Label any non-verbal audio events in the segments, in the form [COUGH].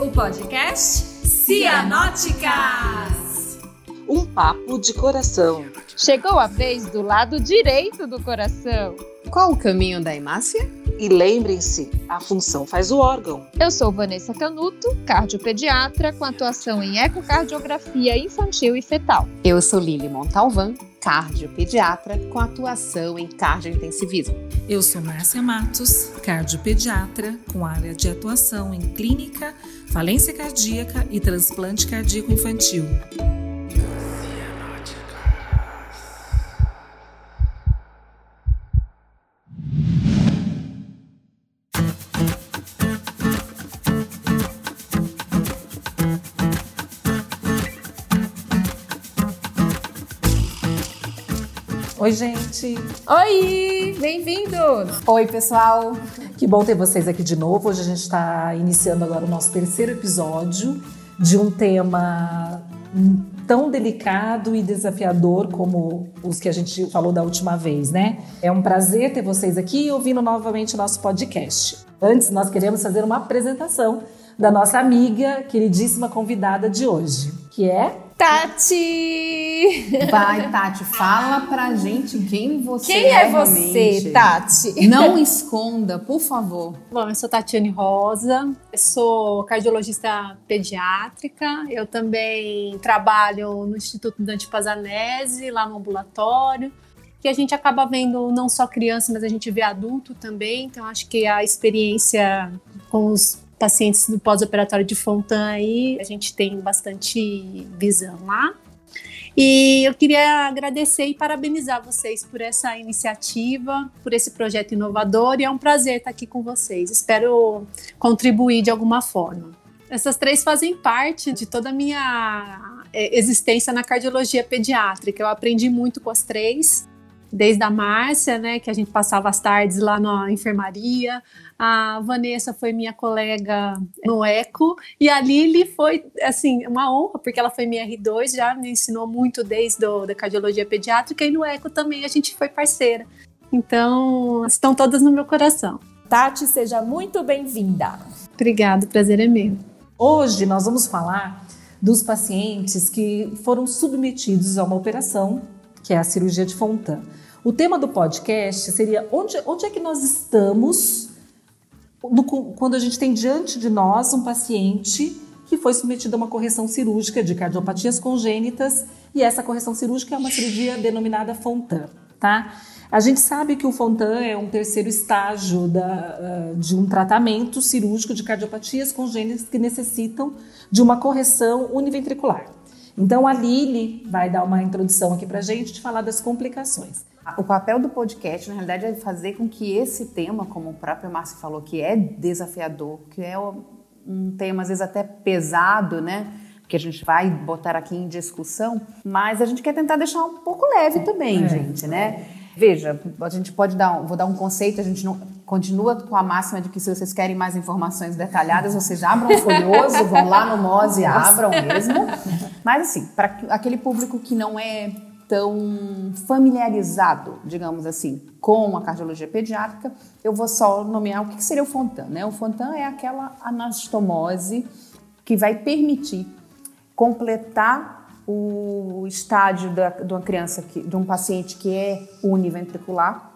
o podcast Cianóticas. Um papo de coração. Chegou a vez do lado direito do coração. Qual o caminho da hemácia? E lembrem-se, a função faz o órgão. Eu sou Vanessa Canuto, cardiopediatra com atuação em ecocardiografia infantil e fetal. Eu sou Lili Montalvan, cardiopediatra com atuação em cardiointensivismo. Eu sou Márcia Matos, cardiopediatra com área de atuação em clínica, falência cardíaca e transplante cardíaco infantil. Oi, gente. Oi, bem-vindos. Oi, pessoal. Que bom ter vocês aqui de novo. Hoje a gente está iniciando agora o nosso terceiro episódio de um tema tão delicado e desafiador como os que a gente falou da última vez, né? É um prazer ter vocês aqui ouvindo novamente o nosso podcast. Antes, nós queremos fazer uma apresentação da nossa amiga, queridíssima convidada de hoje, que é Tati! Vai, Tati, fala pra gente quem você quem é. Quem é você, Tati? Não esconda, por favor. Bom, eu sou Tatiane Rosa, eu sou cardiologista pediátrica, eu também trabalho no Instituto Dante Pazanese, lá no ambulatório, que a gente acaba vendo não só criança, mas a gente vê adulto também, então acho que a experiência com os pacientes do pós-operatório de Fontan aí, a gente tem bastante visão lá. E eu queria agradecer e parabenizar vocês por essa iniciativa, por esse projeto inovador e é um prazer estar aqui com vocês. Espero contribuir de alguma forma. Essas três fazem parte de toda a minha é, existência na cardiologia pediátrica. Eu aprendi muito com as três desde a Márcia, né, que a gente passava as tardes lá na enfermaria. A Vanessa foi minha colega no ECO e a Lili foi, assim, uma honra, porque ela foi minha R2, já me ensinou muito desde a da cardiologia pediátrica e no ECO também a gente foi parceira. Então, estão todas no meu coração. Tati, seja muito bem-vinda. Obrigada, o prazer é meu. Hoje nós vamos falar dos pacientes que foram submetidos a uma operação, que é a cirurgia de Fontan. O tema do podcast seria onde, onde é que nós estamos no, quando a gente tem diante de nós um paciente que foi submetido a uma correção cirúrgica de cardiopatias congênitas e essa correção cirúrgica é uma cirurgia denominada Fontan, tá? A gente sabe que o Fontan é um terceiro estágio da, de um tratamento cirúrgico de cardiopatias congênitas que necessitam de uma correção univentricular. Então a Lili vai dar uma introdução aqui para gente de falar das complicações. O papel do podcast, na realidade, é fazer com que esse tema, como o próprio Márcio falou, que é desafiador, que é um tema às vezes até pesado, né? Que a gente vai botar aqui em discussão, mas a gente quer tentar deixar um pouco leve também, é. gente, né? Veja, a gente pode dar, vou dar um conceito, a gente não continua com a máxima de que se vocês querem mais informações detalhadas, vocês abram o folhoso, vão lá no MOS e abram mesmo. Mas assim, para aquele público que não é tão familiarizado, digamos assim, com a cardiologia pediátrica, eu vou só nomear o que seria o Fontan. Né? O Fontan é aquela anastomose que vai permitir completar o estágio da, de uma criança, que, de um paciente que é univentricular,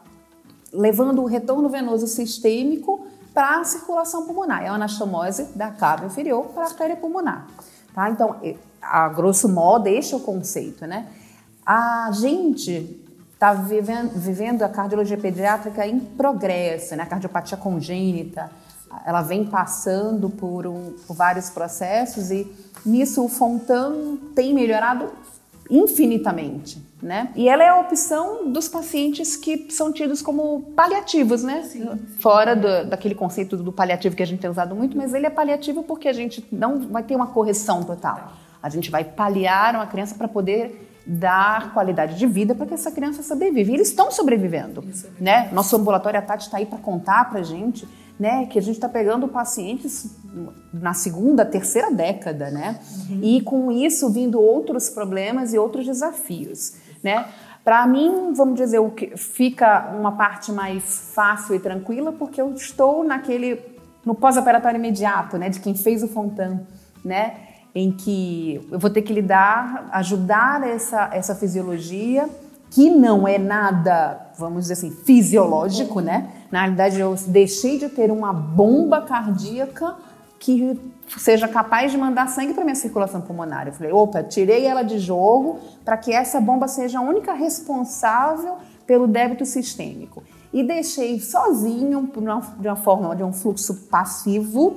levando o retorno venoso sistêmico para a circulação pulmonar. É a anastomose da cava inferior para a artéria pulmonar. Tá? Então, a grosso modo, este é o conceito, né? A gente está vivendo, vivendo, a cardiologia pediátrica em progresso, né? A cardiopatia congênita, ela vem passando por, um, por vários processos e nisso o Fontan tem melhorado infinitamente, né? E ela é a opção dos pacientes que são tidos como paliativos, né? Sim. Fora do, daquele conceito do paliativo que a gente tem usado muito, mas ele é paliativo porque a gente não vai ter uma correção total. A gente vai paliar uma criança para poder dar qualidade de vida para que essa criança sobreviva. E eles estão sobrevivendo, né? Nosso ambulatório, a Tati está aí para contar para a gente, né? Que a gente está pegando pacientes na segunda, terceira década, né? Uhum. E com isso vindo outros problemas e outros desafios, né? Para mim, vamos dizer, o que fica uma parte mais fácil e tranquila porque eu estou naquele no pós-operatório imediato, né, de quem fez o Fontan, né, em que eu vou ter que lidar, ajudar essa, essa fisiologia, que não é nada, vamos dizer assim, fisiológico, né? Na realidade, eu deixei de ter uma bomba cardíaca que seja capaz de mandar sangue para minha circulação pulmonar. Eu falei, opa, tirei ela de jogo para que essa bomba seja a única responsável pelo débito sistêmico. E deixei sozinho, de uma forma de um fluxo passivo,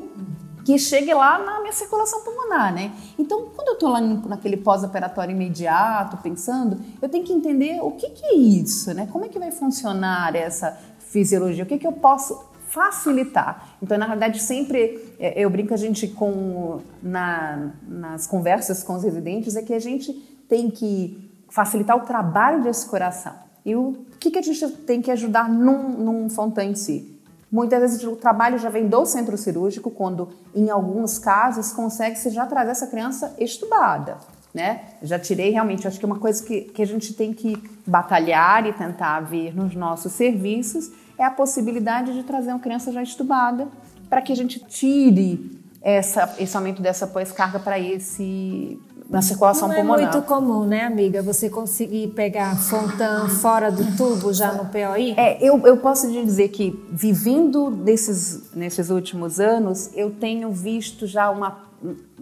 que chegue lá na minha circulação pulmonar, né? Então, quando eu estou lá naquele pós-operatório imediato, pensando, eu tenho que entender o que, que, é isso, né? Como é que vai funcionar essa fisiologia? O que, que eu posso facilitar? Então, na verdade, sempre é, eu brinco a gente com na, nas conversas com os residentes é que a gente tem que facilitar o trabalho desse coração. E o que, que a gente tem que ajudar num, num Fontan em si? Muitas vezes o trabalho já vem do centro cirúrgico, quando em alguns casos consegue-se já trazer essa criança estubada. Né? Já tirei realmente, acho que é uma coisa que, que a gente tem que batalhar e tentar ver nos nossos serviços é a possibilidade de trazer uma criança já estubada para que a gente tire essa, esse aumento dessa pós-carga para esse na circulação Não pulmonar. é muito comum, né, amiga? Você conseguir pegar Fontan fora do tubo já no POI? É, eu, eu posso te dizer que vivendo desses, nesses últimos anos, eu tenho visto já uma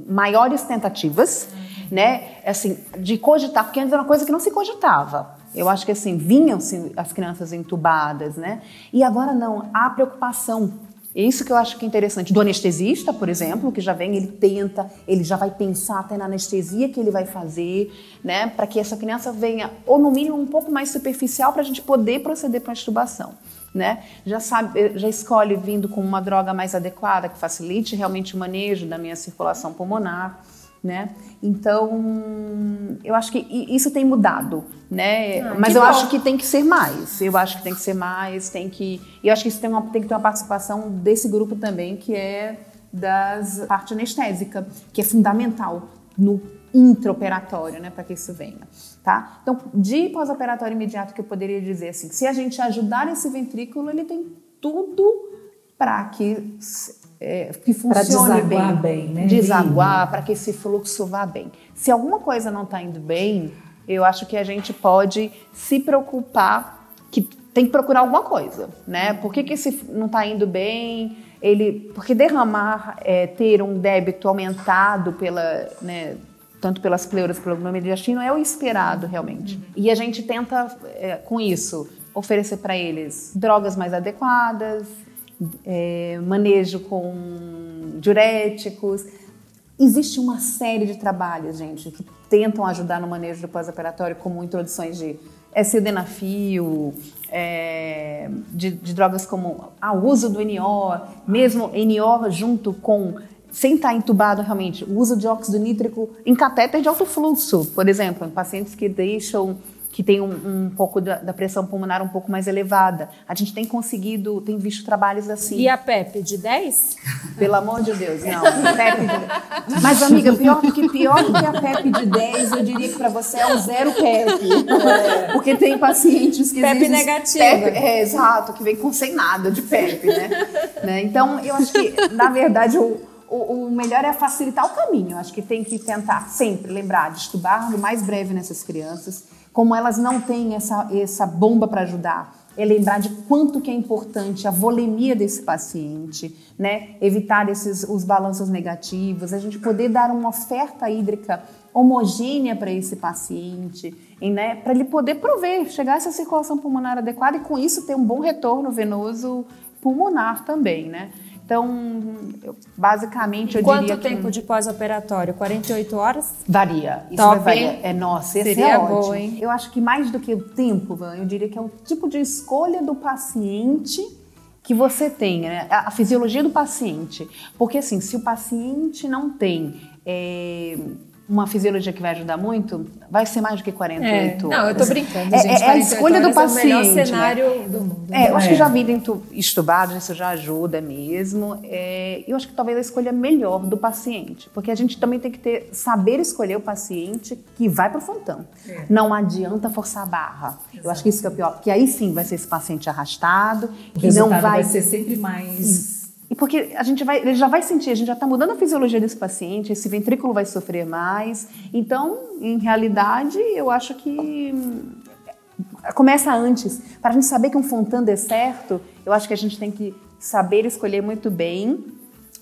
maiores tentativas, né, assim, de cogitar, porque antes era uma coisa que não se cogitava. Eu acho que assim, vinham as crianças entubadas, né? E agora não, há preocupação é isso que eu acho que é interessante. Do anestesista, por exemplo, que já vem, ele tenta, ele já vai pensar até na anestesia que ele vai fazer, né? Para que essa criança venha, ou no mínimo um pouco mais superficial, para a gente poder proceder para a extubação. Né? Já sabe, já escolhe vindo com uma droga mais adequada que facilite realmente o manejo da minha circulação pulmonar né? Então, eu acho que isso tem mudado, né? Ah, Mas eu bom. acho que tem que ser mais. Eu acho que tem que ser mais, tem que. E eu acho que isso tem, uma, tem que ter uma participação desse grupo também, que é das parte anestésica, que é fundamental no intraoperatório, né, para que isso venha, tá? Então, de pós-operatório imediato que eu poderia dizer assim, se a gente ajudar esse ventrículo, ele tem tudo para que é, que funcione bem, bem né? desaguar, para que esse fluxo vá bem. Se alguma coisa não está indo bem, eu acho que a gente pode se preocupar que tem que procurar alguma coisa, né? Por que, que esse não está indo bem? Ele, porque derramar, é, ter um débito aumentado pela, né, tanto pelas pleuras pelo mediastino é o esperado realmente. Uhum. E a gente tenta é, com isso oferecer para eles drogas mais adequadas, é, manejo com diuréticos. Existe uma série de trabalhos, gente, que tentam ajudar no manejo do pós-operatório, como introduções de sildenafil, é, de, de, drogas como o ah, uso do NO, mesmo NO junto com sem estar entubado realmente, o uso de óxido nítrico em catéter de alto fluxo, por exemplo, em pacientes que deixam que tem um, um pouco da, da, pressão pulmonar um pouco mais elevada. A gente tem conseguido, tem visto trabalhos assim. E a PEP de 10? Pelo amor de Deus, não. PEP de... Mas, amiga, pior do que, pior que a PEP de 10, eu diria que para você é um zero PEP. É. Porque tem pacientes que. PEP negativa. PEP, é, exato, que vem com sem nada de PEP, né? né? Então, eu acho que, na verdade, o o, o, melhor é facilitar o caminho. Acho que tem que tentar sempre lembrar de estudar o mais breve nessas crianças, como elas não têm essa, essa bomba para ajudar, é lembrar de quanto que é importante a volemia desse paciente, né? Evitar esses os balanços negativos, a gente poder dar uma oferta hídrica homogênea para esse paciente, né? Para ele poder prover, chegar a essa circulação pulmonar adequada e com isso ter um bom retorno venoso pulmonar também, né? Então, eu, basicamente, eu Quanto diria Quanto tempo de pós-operatório? 48 horas? Varia. Isso Top. vai variar. É, nossa, esse Seria é ótimo. Boa, hein? Eu acho que mais do que o tempo, eu diria que é o tipo de escolha do paciente que você tem, né? a fisiologia do paciente. Porque, assim, se o paciente não tem... É, uma fisiologia que vai ajudar muito, vai ser mais do que 48 é, Não, eu tô brincando, é, gente. É, a escolha do paciente. É o melhor cenário né? do mundo. É, eu acho que já vi dentro estubado, isso já ajuda mesmo. É, eu acho que talvez a escolha melhor do paciente, porque a gente também tem que ter, saber escolher o paciente que vai para o fontão. É. Não adianta forçar a barra. Exato. Eu acho que isso que é o pior, porque aí sim vai ser esse paciente arrastado, o que não vai... vai ser sempre mais porque a gente vai, ele já vai sentir, a gente já está mudando a fisiologia desse paciente, esse ventrículo vai sofrer mais. Então, em realidade, eu acho que hum, começa antes. Para a gente saber que um Fontan dê certo, eu acho que a gente tem que saber escolher muito bem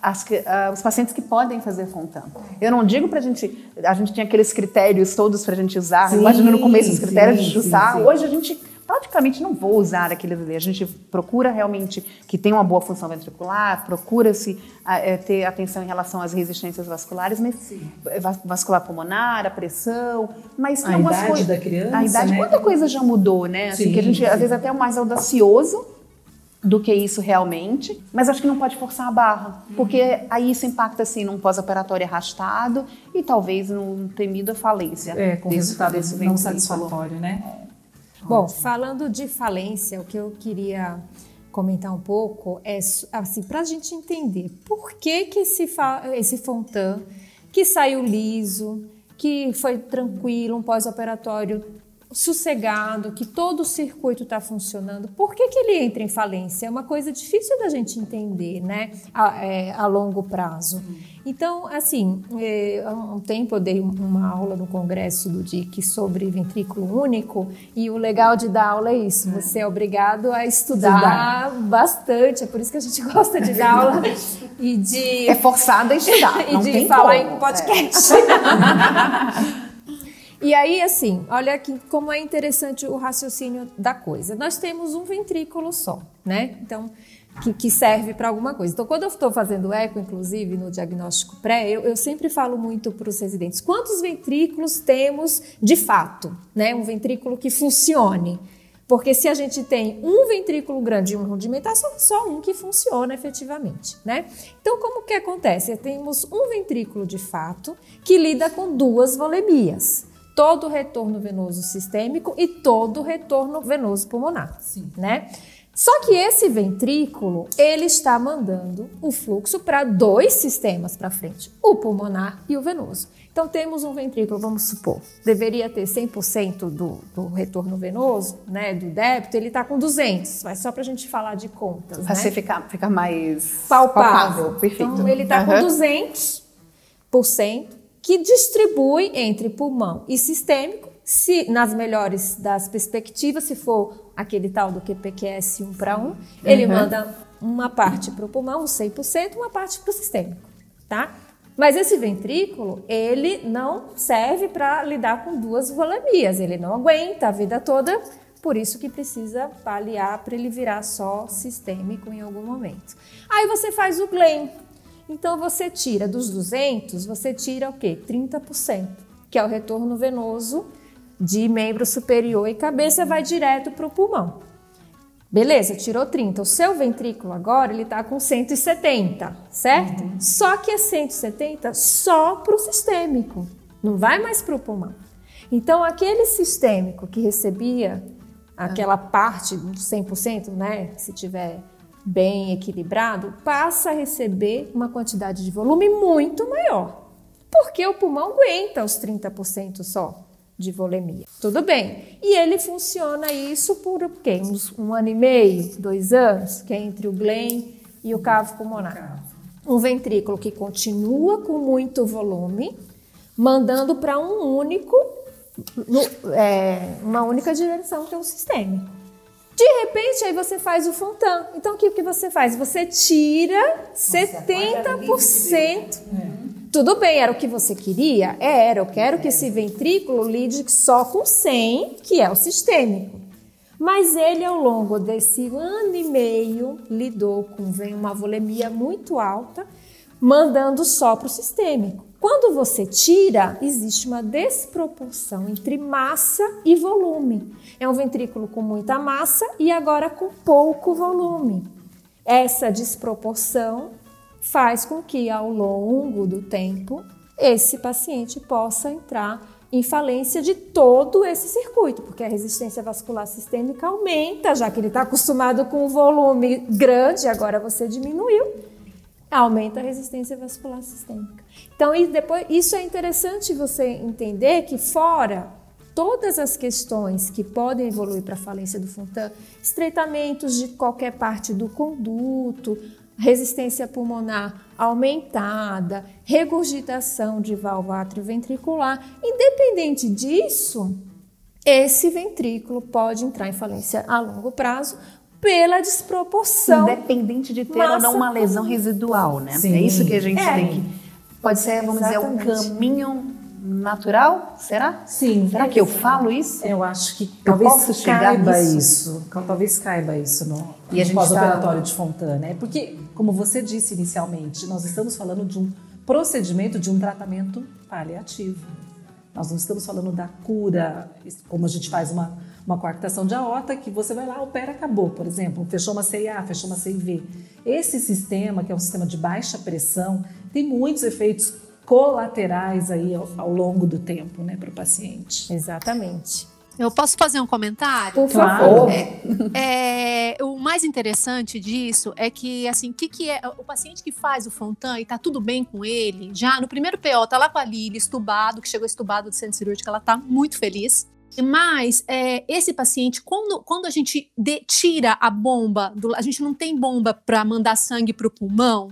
as, uh, os pacientes que podem fazer Fontan. Eu não digo para a gente, a gente tinha aqueles critérios todos para a gente usar, imagina no começo os critérios sim, de usar, hoje a gente praticamente não vou usar aqueles ali. A gente procura realmente que tenha uma boa função ventricular, procura-se é, ter atenção em relação às resistências vasculares, mas é, vascular pulmonar, a pressão, mas a idade coisas, da criança, a idade, né? quanta coisa já mudou, né? Assim, sim, que a gente sim. às vezes até é mais audacioso do que isso realmente, mas acho que não pode forçar a barra, porque aí isso impacta assim num pós-operatório arrastado e talvez num temido falência. É, com desse, resultado desse não satisfatório, né? Bom, falando de falência, o que eu queria comentar um pouco é assim para a gente entender por que que esse esse Fontan que saiu liso, que foi tranquilo, um pós-operatório sossegado, que todo o circuito está funcionando, por que, que ele entra em falência? É uma coisa difícil da gente entender, né, a, é, a longo prazo. Então, assim, é, há um tempo eu dei uma aula no congresso do DIC sobre ventrículo único e o legal de dar aula é isso, você é obrigado a estudar, estudar. bastante, é por isso que a gente [LAUGHS] gosta de dar aula e de... É forçado a estudar, [LAUGHS] E de falar como. em podcast. É. [LAUGHS] E aí, assim, olha aqui como é interessante o raciocínio da coisa. Nós temos um ventrículo só, né? Então, que, que serve para alguma coisa. Então, quando eu estou fazendo eco, inclusive no diagnóstico pré, eu, eu sempre falo muito para os residentes: quantos ventrículos temos de fato, né? Um ventrículo que funcione. Porque se a gente tem um ventrículo grande e um rudimentar, só, só um que funciona efetivamente, né? Então, como que acontece? Temos um ventrículo de fato que lida com duas volemias todo o retorno venoso sistêmico e todo o retorno venoso pulmonar, Sim. né? Só que esse ventrículo, ele está mandando o fluxo para dois sistemas para frente, o pulmonar e o venoso. Então temos um ventrículo, vamos supor, deveria ter 100% do, do retorno venoso, né, do débito, ele está com 200, mas só para a gente falar de contas, Para né? você ficar, ficar mais palpável. palpável. Perfeito. Então ele está uhum. com 200%, que distribui entre pulmão e sistêmico, se nas melhores das perspectivas, se for aquele tal do QPQS 1 para 1, ele uhum. manda uma parte para o pulmão, 100%, uma parte para o sistêmico, tá? Mas esse ventrículo, ele não serve para lidar com duas volemias, ele não aguenta a vida toda, por isso que precisa paliar para ele virar só sistêmico em algum momento. Aí você faz o GLEM, então você tira dos 200, você tira o quê? 30%, que é o retorno venoso de membro superior e cabeça vai direto para o pulmão. Beleza, tirou 30. O seu ventrículo agora ele está com 170, certo? Uhum. Só que é 170 só para o sistêmico, não vai mais para o pulmão. Então aquele sistêmico que recebia aquela parte 100%, né, se tiver bem equilibrado, passa a receber uma quantidade de volume muito maior, porque o pulmão aguenta os 30% só de volemia. Tudo bem. E ele funciona isso por quê? Uns, um ano e meio, dois anos, que é entre o Glen e o cavo pulmonar. Um ventrículo que continua com muito volume, mandando para um único, é, uma única direção, que é o sistêmico. De repente, aí você faz o Fontan. Então, o que, que você faz? Você tira Nossa, 70%. Tudo bem, era o que você queria? Era, eu quero que esse ventrículo lide só com 100, que é o sistêmico. Mas ele, ao longo desse ano e meio, lidou com uma volemia muito alta, mandando só para o sistêmico. Quando você tira, existe uma desproporção entre massa e volume. É um ventrículo com muita massa e agora com pouco volume. Essa desproporção faz com que, ao longo do tempo, esse paciente possa entrar em falência de todo esse circuito, porque a resistência vascular sistêmica aumenta, já que ele está acostumado com um volume grande, agora você diminuiu aumenta a resistência vascular sistêmica. Então, e depois, isso é interessante você entender que fora todas as questões que podem evoluir para a falência do Fontan, estreitamentos de qualquer parte do conduto, resistência pulmonar aumentada, regurgitação de válvula atrioventricular. Independente disso, esse ventrículo pode entrar em falência a longo prazo pela desproporção. Independente de ter ou não uma lesão residual, né? Sim. É isso que a gente É. tem que. Pode ser, vamos dizer, um Exatamente. caminho natural? Será? Sim. Será que eu falo isso? Eu acho que talvez posso chegar caiba nisso? isso. Talvez caiba isso no, E a no pós-operatório tá- de Fontana. né? Porque, como você disse inicialmente, nós estamos falando de um procedimento de um tratamento paliativo. Nós não estamos falando da cura, como a gente faz uma, uma coartação de aorta, que você vai lá, opera, acabou. Por exemplo, fechou uma CIA, fechou uma CIV. Esse sistema, que é um sistema de baixa pressão, tem muitos efeitos colaterais aí ao, ao longo do tempo, né, para o paciente. Exatamente. Eu posso fazer um comentário? Por Claro. favor. É, o mais interessante disso é que, assim, o que, que é o paciente que faz o Fontan e tá tudo bem com ele, já no primeiro PO, tá lá com a Lili, estubado, que chegou estubado do centro cirúrgico, ela tá muito feliz. Mas é, esse paciente, quando, quando a gente de- tira a bomba, do- a gente não tem bomba para mandar sangue para o pulmão,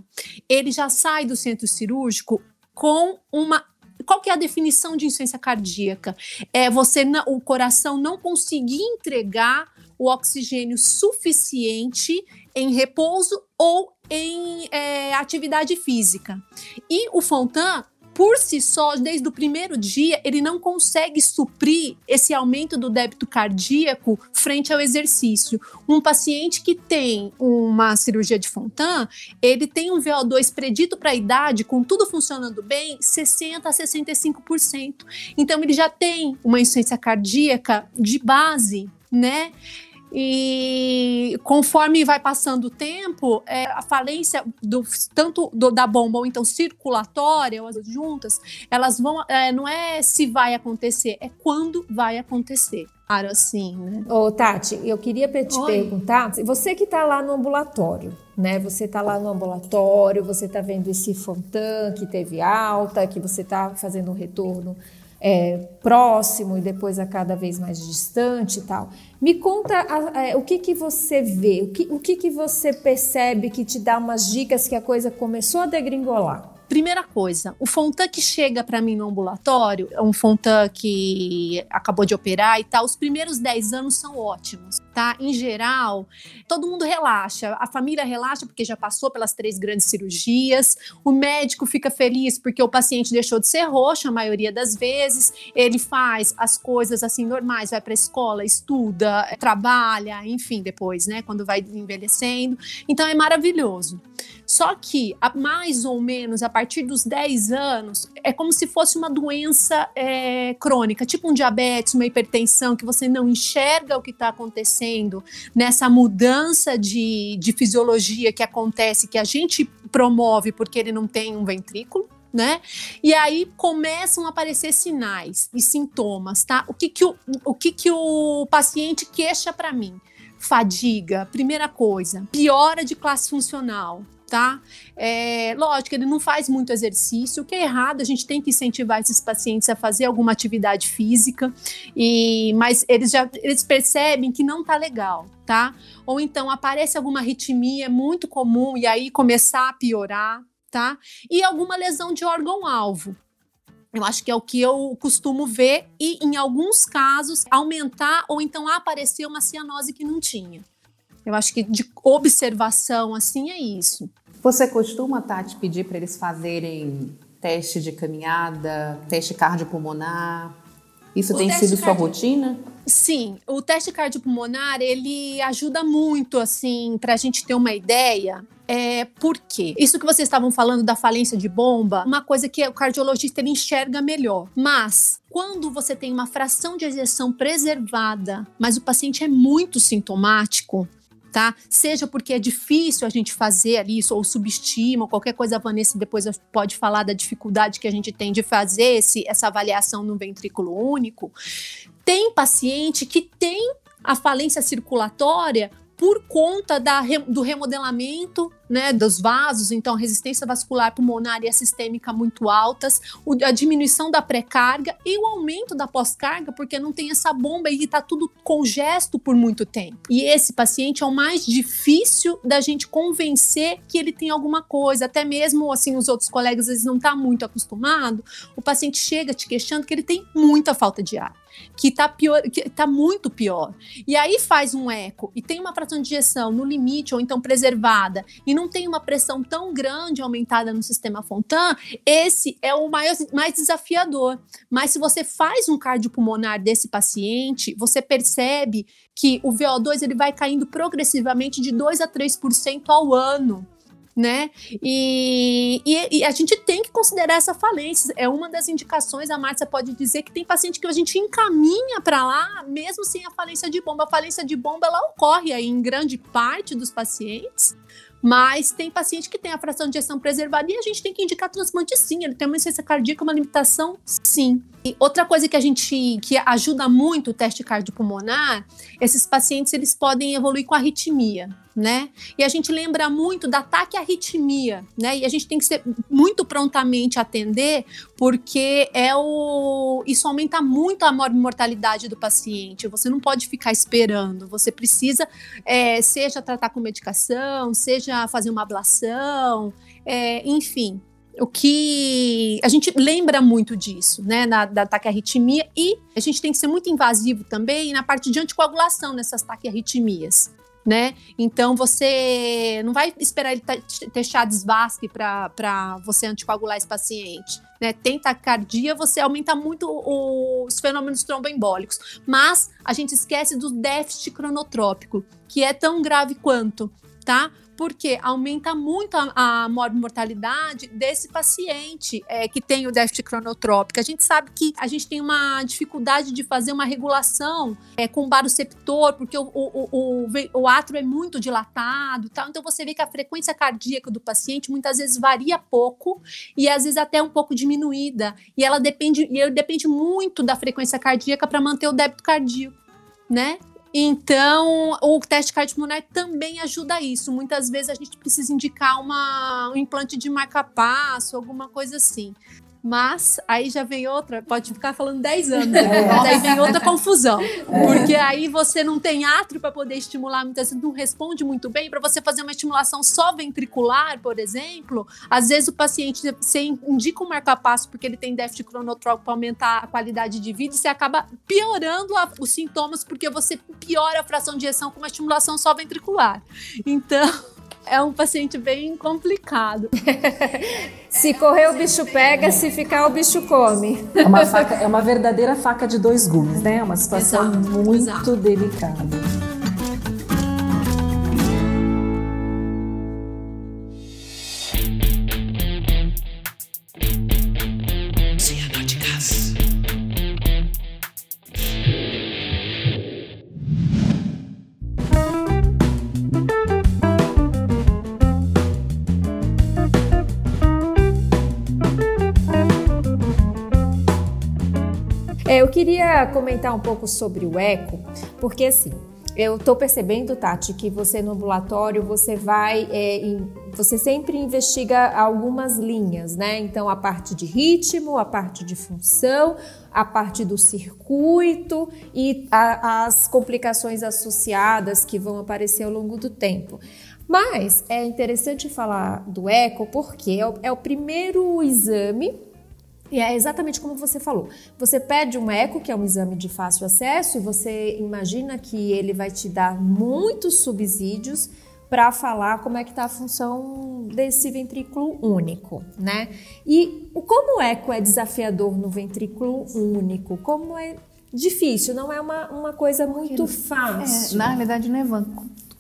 ele já sai do centro cirúrgico com uma. Qual que é a definição de insuficiência cardíaca? É você o coração não conseguir entregar o oxigênio suficiente em repouso ou em é, atividade física. E o Fontan, por si só, desde o primeiro dia, ele não consegue suprir esse aumento do débito cardíaco frente ao exercício. Um paciente que tem uma cirurgia de Fontan, ele tem um VO2 predito para a idade, com tudo funcionando bem, 60 a 65%. Então ele já tem uma insuficiência cardíaca de base, né? E conforme vai passando o tempo, é, a falência do, tanto do- da bomba ou então circulatória, ou as juntas, elas vão. é, não é se vai acontecer, é quando vai acontecer. Claro, assim, né? Ô, Tati, eu queria te Oi. perguntar, você que está lá no ambulatório, né? Você está lá no ambulatório, você está vendo esse Fontan que teve alta, que você está fazendo um retorno é, próximo e depois a cada vez mais distante e tal. Me conta a- é, o que, que você vê, o que, o que, que você percebe que te dá umas dicas que a coisa começou a degringolar. Primeira coisa, o Fontan que chega para mim no ambulatório, é um Fontan que acabou de operar e tal, os primeiros 10 anos são ótimos, tá? Em geral, todo mundo relaxa, a família relaxa porque já passou pelas três grandes cirurgias, o médico fica feliz porque o paciente deixou de ser roxo a maioria das vezes, ele faz as coisas assim normais, vai para a escola, estuda, trabalha, enfim, depois, né, quando vai envelhecendo. Então é maravilhoso. Só que, a mais ou menos, a partir dos 10 anos, é como se fosse uma doença é, crônica, tipo um diabetes, uma hipertensão, que você não enxerga o que está acontecendo nessa mudança de, de fisiologia que acontece, que a gente promove porque ele não tem um ventrículo. Né? E aí começam a aparecer sinais e sintomas, tá? O que que o, o, que que o paciente queixa para mim? Fadiga, primeira coisa. Piora de classe funcional, tá? É, lógico, ele não faz muito exercício, o que é errado, a gente tem que incentivar esses pacientes a fazer alguma atividade física, e, mas eles já eles percebem que não tá legal, tá? Ou então aparece alguma arritmia muito comum e aí começar a piorar, tá? E alguma lesão de órgão-alvo. Eu acho que é o que eu costumo ver e, em alguns casos, aumentar ou então aparecer uma cianose que não tinha. Eu acho que de observação, assim, é isso. Você costuma, Tati, pedir para eles fazerem teste de caminhada, teste cardiopulmonar? Isso O tem sido sua cardio- rotina? Sim, o teste cardiopulmonar, ele ajuda muito, assim, para a gente ter uma ideia. É, por quê? Isso que vocês estavam falando da falência de bomba, uma coisa que o cardiologista ele enxerga melhor. Mas, quando você tem uma fração de ejeção preservada, mas o paciente é muito sintomático, tá? Seja porque é difícil a gente fazer ali isso, ou subestima, ou qualquer coisa, a Vanessa depois pode falar da dificuldade que a gente tem de fazer esse, essa avaliação no ventrículo único. Tem paciente que tem a falência circulatória por conta da do remodelamento né, dos vasos, então resistência vascular pulmonar e a sistêmica muito altas, a diminuição da pré-carga e o aumento da pós-carga, porque não tem essa bomba e está tudo congesto por muito tempo. E esse paciente é o mais difícil da gente convencer que ele tem alguma coisa, até mesmo assim os outros colegas eles não tá muito acostumado, o paciente chega te questionando que ele tem muita falta de ar que está pior, que tá muito pior. E aí faz um eco e tem uma fração de injeção no limite ou então preservada e não tem uma pressão tão grande aumentada no sistema Fontan, esse é o maior, mais desafiador. Mas se você faz um cardiopulmonar desse paciente, você percebe que o VO2 ele vai caindo progressivamente de 2 a 3% ao ano né? E, e, e, a gente tem que considerar essa falência. É uma das indicações, a Márcia pode dizer que tem paciente que a gente encaminha para lá, mesmo sem a falência de bomba. A falência de bomba ela ocorre aí em grande parte dos pacientes, mas tem paciente que tem a fração de ejeção preservada e a gente tem que indicar transplante sim. Ele tem uma insuficiência cardíaca, uma limitação sim. E outra coisa que a gente que ajuda muito o teste cardiopulmonar, esses pacientes eles podem evoluir com arritmia né? E a gente lembra muito da taquiarritmia, né? E a gente tem que ser muito prontamente atender, porque é o isso aumenta muito a mortalidade do paciente. Você não pode ficar esperando. Você precisa, é, seja tratar com medicação, seja fazer uma ablação, é, enfim. O que a gente lembra muito disso, né, na, da taquiarritmia, e a gente tem que ser muito invasivo também na parte de anticoagulação nessas taquiarritmias né? Então você não vai esperar ele ter chá Vasque para você anticoagular esse paciente. Né? Tem taquicardia, você aumenta muito os fenômenos tromboembólicos. Mas a gente esquece do déficit cronotrópico, que é tão grave quanto, tá? Porque aumenta muito a, a mortalidade desse paciente é, que tem o déficit cronotrópico. A gente sabe que a gente tem uma dificuldade de fazer uma regulação é, com o baroceptor, porque o, o, o, o átrio é muito dilatado, tá? então você vê que a frequência cardíaca do paciente muitas vezes varia pouco e às vezes até um pouco diminuída, e ela depende, e ele depende muito da frequência cardíaca para manter o débito cardíaco, né? Então, o teste cardiopulmonar também ajuda isso. Muitas vezes a gente precisa indicar uma, um implante de marca-passo, alguma coisa assim. Mas aí já vem outra, pode ficar falando 10 anos, né? mas aí vem outra confusão. Porque aí você não tem átrio para poder estimular, muitas vezes não responde muito bem. Para você fazer uma estimulação só ventricular, por exemplo, às vezes o paciente, você indica um marca-passo porque ele tem déficit cronotrópico para aumentar a qualidade de vida e você acaba piorando a, os sintomas porque você piora a fração de ejeção com uma estimulação só ventricular. Então é um paciente bem complicado. [LAUGHS] se correr o bicho pega, se ficar o bicho come. É uma, faca, é uma verdadeira faca de dois gumes, né? É uma situação exato, muito exato. delicada. Queria comentar um pouco sobre o eco, porque assim, eu estou percebendo, Tati, que você no ambulatório você vai, é, em, você sempre investiga algumas linhas, né? Então a parte de ritmo, a parte de função, a parte do circuito e a, as complicações associadas que vão aparecer ao longo do tempo. Mas é interessante falar do eco porque é o, é o primeiro exame e é exatamente como você falou. Você pede um eco, que é um exame de fácil acesso, e você imagina que ele vai te dar muitos subsídios para falar como é que está a função desse ventrículo único, né? E como o eco é desafiador no ventrículo único, como é difícil, não é uma, uma coisa muito fácil. É, na realidade, né, Van?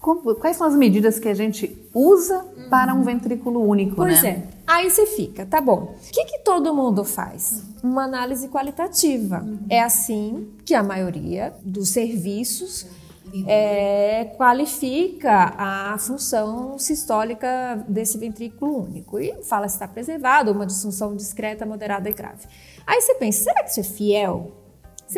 Como, quais são as medidas que a gente usa para um ventrículo único, pois né? é. Aí você fica, tá bom. O que, que todo mundo faz? Uma análise qualitativa. É assim que a maioria dos serviços é, qualifica a função sistólica desse ventrículo único e fala se está preservado, uma disfunção discreta, moderada e grave. Aí você pensa, será que isso é fiel?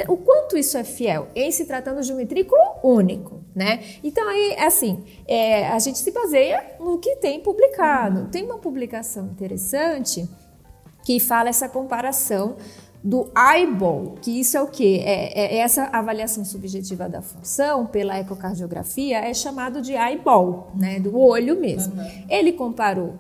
O quanto isso é fiel em se tratando de um ventrículo único, né? Então aí, assim, é, a gente se baseia no que tem publicado. Tem uma publicação interessante que fala essa comparação do eyeball, que isso é o quê? É, é essa avaliação subjetiva da função pela ecocardiografia é chamado de eyeball, né? Do olho mesmo. Ele comparou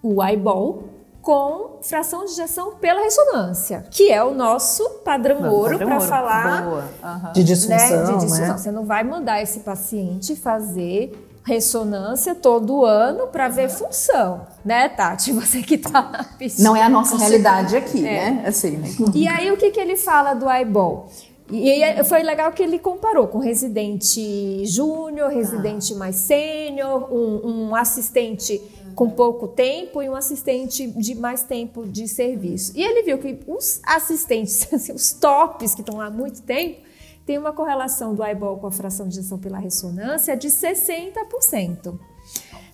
o eyeball com fração de ejeção pela ressonância, que é o nosso padrão ouro Padrão para ouro. falar aham. De disfunção, né, de né? disfunção. Você não vai mandar esse paciente fazer ressonância todo ano para ver função, né, Tati? [LAUGHS] Você que tá na piscina. Não é a nossa realidade aqui, É. né? Assim, né? E aí, o que, que ele fala do eyeball? E foi legal que ele comparou com residente júnior, residente mais sênior, um, um assistente com pouco tempo e um assistente de mais tempo de serviço. E ele viu que os assistentes, [LAUGHS] assim, os tops que estão lá há muito tempo, tem uma correlação do eyeball com a fração de injeção pela ressonância de 60%.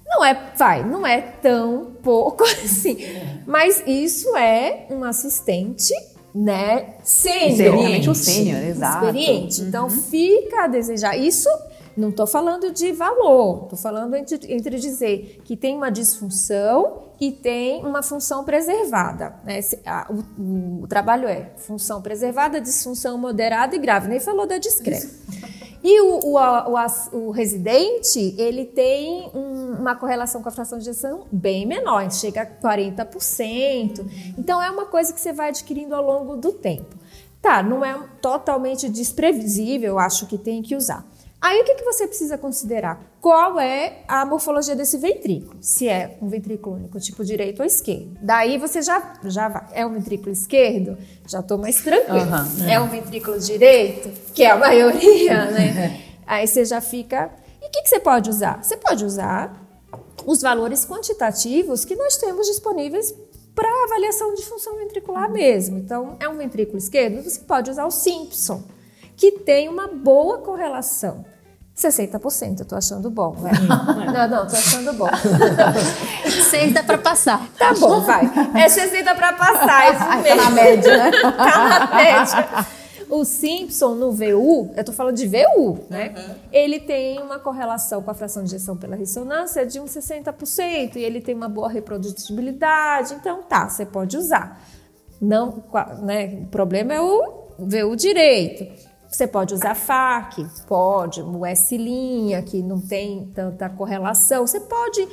Não é, vai, não é tão pouco [LAUGHS] assim. Mas isso é um assistente, né, sênior. Experiente, um sênior, exato. Experiente. Então fica a desejar. Isso não estou falando de valor, estou falando entre, entre dizer que tem uma disfunção e tem uma função preservada. Né? A- o, o trabalho é função preservada, disfunção moderada e grave. Nem falou da discreta. E o, o, o o residente, ele tem um- uma correlação com a fração de ejeção bem menor, chega a 40%. Então, é uma coisa que você vai adquirindo ao longo do tempo. Tá, não é totalmente desprevisível, acho que tem que usar. Aí, o que, que você precisa considerar? Qual é a morfologia desse ventrículo? Se é um ventrículo único, tipo direito ou esquerdo. Daí você já, já vai. É um ventrículo esquerdo? Já estou mais tranquilo. Aham, é um ventrículo direito? Que é a maioria, [LAUGHS] né? Aí você já fica. E o que, que você pode usar? Você pode usar os valores quantitativos que nós temos disponíveis para avaliação de função ventricular mesmo. Então, é um ventrículo esquerdo, você pode usar o Simpson, que tem uma boa correlação. 60%, eu tô achando bom, né? [LAUGHS] Não, não, tô achando bom. Seis dá para passar. Tá bom, vai. É 60 para passar, isso Ai, mesmo. tá na média, né? [LAUGHS] tá na média. O Simpson no VU, eu tô falando de VU, né? Ele tem uma correlação com a fração de injeção pela ressonância de uns 60% e ele tem uma boa reprodutibilidade. Então, tá, você pode usar. Não, né? O problema é o VU direito. Você pode usar FAC, pode, o S linha, que não tem tanta correlação. Você pode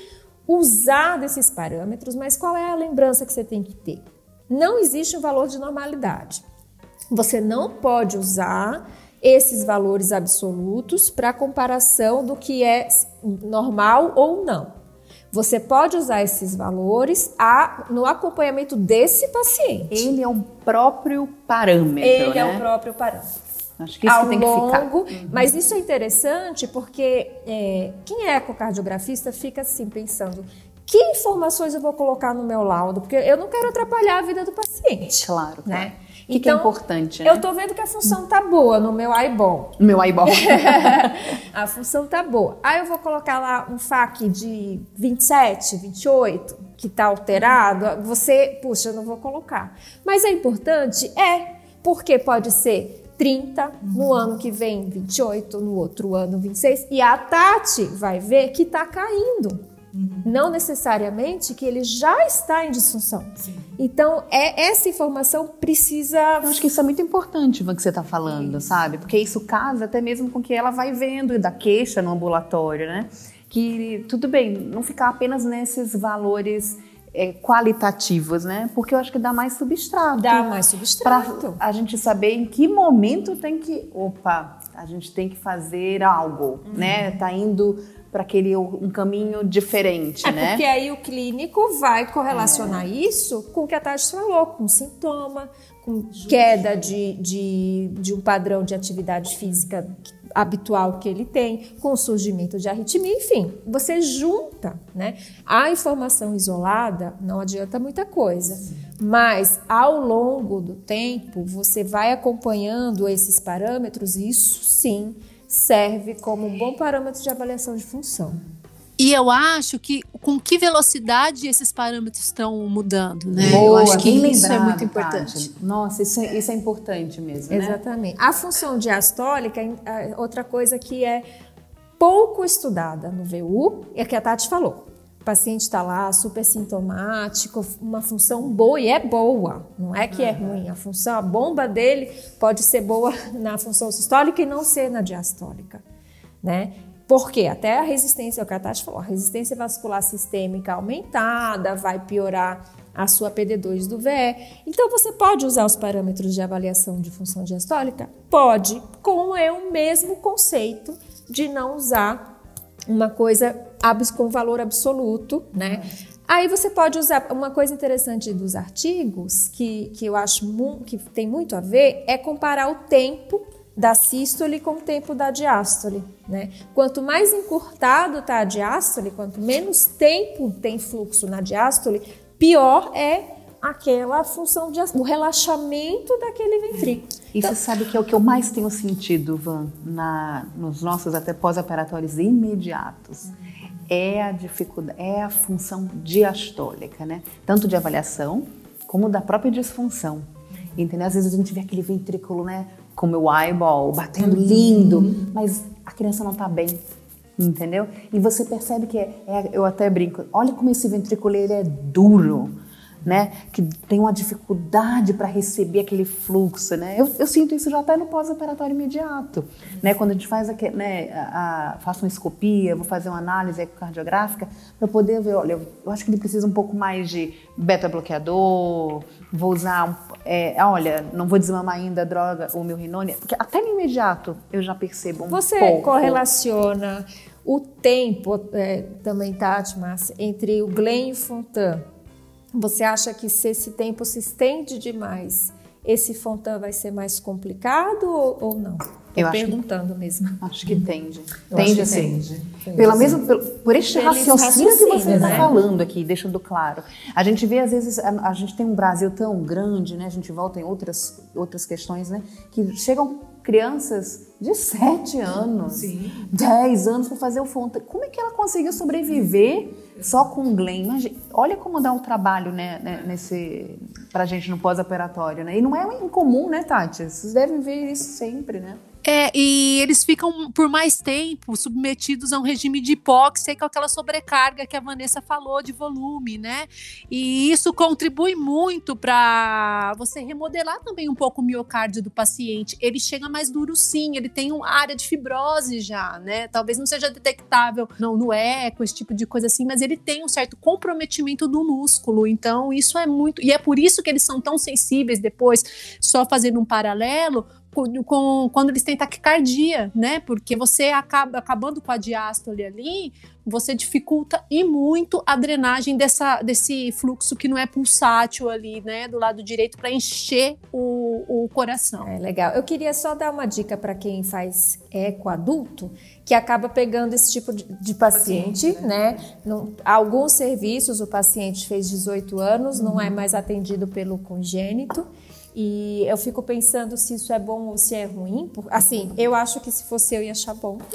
usar desses parâmetros, mas qual é a lembrança que você tem que ter? Não existe um valor de normalidade. Você não pode usar esses valores absolutos para comparação do que é normal ou não. Você pode usar esses valores a- no acompanhamento desse paciente. Ele é o próprio parâmetro, Ele né? é o próprio parâmetro Acho que isso ao que tem que ficar. longo, mas isso é interessante porque é, quem é ecocardiografista fica assim pensando que informações eu vou colocar no meu laudo, porque eu não quero atrapalhar a vida do paciente. Claro, claro. Né? O que, que é importante, né? Eu tô vendo que a função tá boa no meu eyeball. Meu eyeball. [LAUGHS] a função tá boa. Aí eu vou colocar lá um FAQ de 27, 28, que tá alterado. Você, puxa, eu não vou colocar. Mas é importante? É, porque pode ser 30, no ano que vem 28, no outro ano 26. E a Tati vai ver que tá caindo. Não necessariamente que ele já está em disfunção. Então, é, essa informação precisa Eu acho que isso é muito importante, Ivan, que você está falando, sabe? Porque isso casa até mesmo com o que ela vai vendo da queixa no ambulatório, né? Que tudo bem, não ficar apenas nesses valores é, qualitativos, né? Porque eu acho que dá mais substrato. dar mais substrato. a gente saber em que momento tem que. Opa, a gente tem que fazer algo, né? Tá indo para aquele um caminho diferente, É né? porque aí o clínico vai correlacionar isso com o que a Tati falou, com sintoma, queda de, de, de um padrão de atividade física habitual que ele tem, com o surgimento de arritmia, enfim, você junta, né? A informação isolada não adianta muita coisa, mas ao longo do tempo você vai acompanhando esses parâmetros e isso sim serve como um bom parâmetro de avaliação de função. E eu acho que com que velocidade esses parâmetros estão mudando, né? Boa, eu acho que bem isso é lembrado, muito importante. Tati. Nossa, isso é, isso é importante mesmo, né? Exatamente. A função diastólica, é outra coisa que é pouco estudada no VU, é que a Tati falou. O paciente está lá super sintomático, uma função boa e é boa, não é que é ruim. A função, a bomba dele pode ser boa [LAUGHS] na função sistólica e não ser na diastólica, né? Porque até a resistência, é o que falou, a resistência vascular sistêmica aumentada vai piorar a sua PD2 do VE. Então você pode usar os parâmetros de avaliação de função diastólica? Pode, com é o mesmo conceito de não usar uma coisa com valor absoluto, né? Aí você pode usar uma coisa interessante dos artigos que, que eu acho que tem muito a ver é comparar o tempo da sístole com o tempo da diástole, né? Quanto mais encurtado está a diástole, quanto menos tempo tem fluxo na diástole, pior é aquela função de o relaxamento daquele ventrículo. E então, você sabe que é o que eu mais tenho sentido, Van, na, nos nossos até pós-operatórios imediatos. É a dificuldade, é a função diastólica, né? Tanto de avaliação como da própria disfunção. Entendeu? Às vezes a gente vê aquele ventrículo, né, com meu eyeball batendo lindo, mas a criança não está bem, entendeu? E você percebe que é, é, eu até brinco, olha como esse ventrículo ele é duro né? Que tem uma dificuldade para receber aquele fluxo, né? Eu, eu sinto isso já até no pós-operatório imediato, né? Quando a gente faz aqui, né? A, a, faço uma escopia, vou fazer uma análise ecocardiográfica para poder ver, olha, eu, eu, acho que ele precisa um pouco mais de beta-bloqueador, vou usar, é, olha, não vou desmamar ainda a droga, o meu rinone, porque até no imediato eu já percebo um Você pouco. correlaciona o tempo, é, também, Tati, Márcia, entre o Glenn e o Fontan você acha que se esse tempo se estende demais, esse Fontan vai ser mais complicado ou, ou não? Estou perguntando que, mesmo. Acho que tende. Eu tende sim. Tende. Pela mesmo, por, por este raciocínio que você está né? falando aqui, deixando claro. A gente vê, às vezes, a, a, gente tem um Brasil tão grande, né? A gente volta em outras, outras questões, né? Que chegam crianças de 7 anos, Sim. 10 anos para fazer o Fontan. Como é que ela conseguiu sobreviver só com o Glenn? Imagina, olha como dá um trabalho né, né, nesse, pra gente no pós-operatório, né? E não é incomum, né, Tati? Vocês devem ver isso sempre, né? É, e eles ficam por mais tempo submetidos a um regime de hipóxia com aquela sobrecarga que a Vanessa falou de volume, né? E isso contribui muito para você remodelar também um pouco o miocárdio do paciente. Ele chega mais duro sim, ele tem uma área de fibrose já, né? Talvez não seja detectável no, no eco, esse tipo de coisa assim, mas ele tem um certo comprometimento do músculo. Então, isso é muito. E é por isso que eles são tão sensíveis depois, só fazendo um paralelo, com, quando eles têm taquicardia, né? Porque você acaba acabando com a diástole ali, você dificulta e muito a drenagem dessa, desse fluxo que não é pulsátil ali, né, do lado direito, para encher o, o coração. É legal. Eu queria só dar uma dica para quem faz eco adulto, que acaba pegando esse tipo de, de paciente, paciente, né? né? Alguns serviços o paciente fez 18 anos, uhum. não é mais atendido pelo congênito. E eu fico pensando se isso é bom ou se é ruim. Assim, eu acho que se fosse eu ia achar bom. [LAUGHS]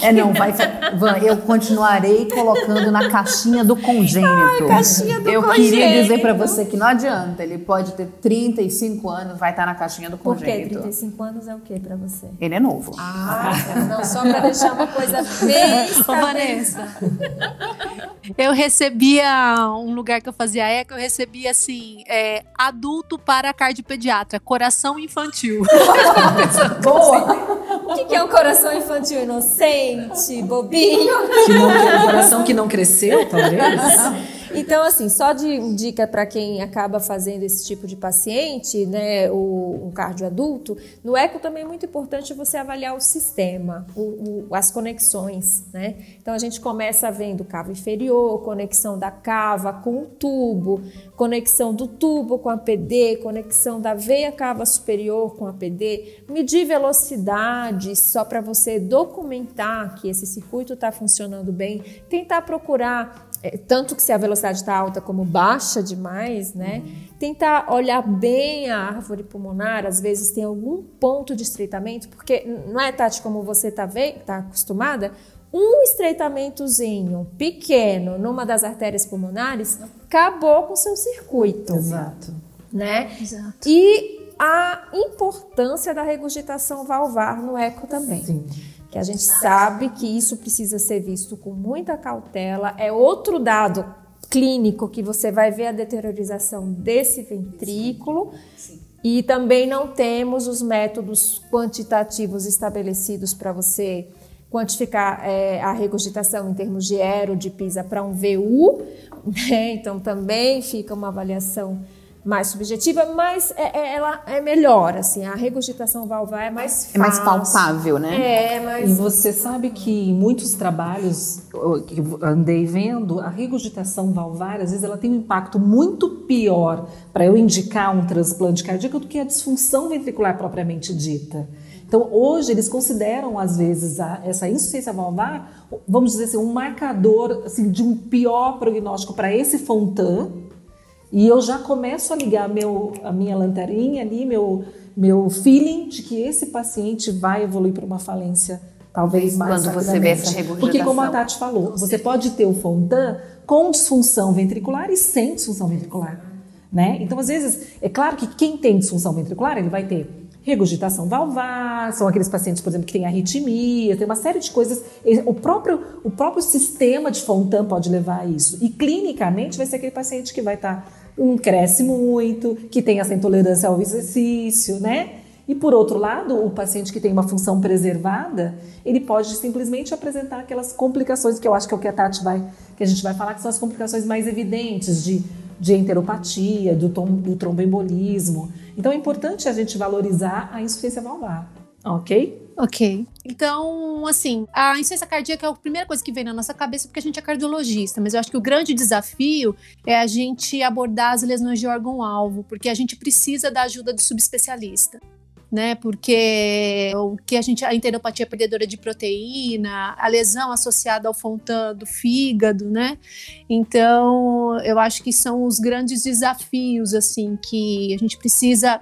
é, não, vai. Van, eu continuarei colocando na caixinha do congênito. Ai, caixinha do eu congênito. queria dizer para você que não adianta, ele pode ter 35 anos, vai estar na caixinha do congênito. Por quê? 35 anos é o quê para você? Ele é novo. Ah, não, só para deixar uma coisa bem. [LAUGHS] Ô, Vanessa. Eu recebia um lugar que eu fazia eco, eu recebia assim, é, adulto para cardiopediatra, coração infantil. [LAUGHS] Boa! O que, que é um coração infantil inocente, bobinho? Que não, um coração que não cresceu, talvez? [LAUGHS] Então, assim, só de dica para quem acaba fazendo esse tipo de paciente, né, o, um cardio adulto, no eco também é muito importante você avaliar o sistema, o, o, as conexões, né? Então, a gente começa vendo cava inferior, conexão da cava com o tubo, conexão do tubo com a PD, conexão da veia cava superior com a PD, medir velocidade só para você documentar que esse circuito está funcionando bem, tentar procurar é, tanto que se a velocidade está alta como baixa demais, né? Tentar olhar bem a árvore pulmonar, às vezes tem algum ponto de estreitamento, porque não é, Tati, como você está tá acostumada, um estreitamentozinho pequeno numa das artérias pulmonares acabou com o seu circuito. Exato. Né? Exato. E a importância da regurgitação valvar no eco também. Sim. Que a gente sabe que isso precisa ser visto com muita cautela. É outro dado clínico que você vai ver a deteriorização desse ventrículo. E também não temos os métodos quantitativos estabelecidos para você quantificar é, a regurgitação em termos de aero, de PISA para um VU, [LAUGHS] né? então também fica uma avaliação mais subjetiva, mas é, é, ela é melhor, assim, a regurgitação valvar é mais fácil. É mais palpável, né? É, E mas você sabe que em muitos trabalhos que eu andei vendo, a regurgitação valvar, às vezes, ela tem um impacto muito pior para eu indicar um transplante cardíaco do que a disfunção ventricular propriamente dita. Então, hoje, eles consideram, às vezes, a- essa insuficiência valvar, vamos dizer assim, um marcador assim, de um pior prognóstico para esse Fontan, e eu já começo a ligar meu, a minha lanterninha ali, meu, meu feeling de que esse paciente vai evoluir para uma falência talvez mais Quando você vê essa regurgitação. Porque como a Tati falou, você pode ter o Fontan com disfunção ventricular e sem disfunção ventricular. Né? Então, às vezes, é claro que quem tem disfunção ventricular, ele vai ter regurgitação valvar, são aqueles pacientes, por exemplo, que têm arritmia, tem uma série de coisas. O próprio, o próprio sistema de Fontan pode levar a isso. E clinicamente vai ser aquele paciente que vai estar, um cresce muito, que tem essa intolerância ao exercício, né? E por outro lado, o paciente que tem uma função preservada, ele pode simplesmente apresentar aquelas complicações que eu acho que é o que a Tati vai, que a gente vai falar, que são as complicações mais evidentes de, de enteropatia, do, tom, do tromboembolismo. Então é importante a gente valorizar a insuficiência valvar, ok? Ok. Então, assim, a insuficiência cardíaca é a primeira coisa que vem na nossa cabeça porque a gente é cardiologista, mas eu acho que o grande desafio é a gente abordar as lesões de órgão-alvo, porque a gente precisa da ajuda do subespecialista. Né, porque o que a gente a enteropatia perdedora de proteína, a lesão associada ao fontan do fígado, né? Então, eu acho que são os grandes desafios assim que a gente precisa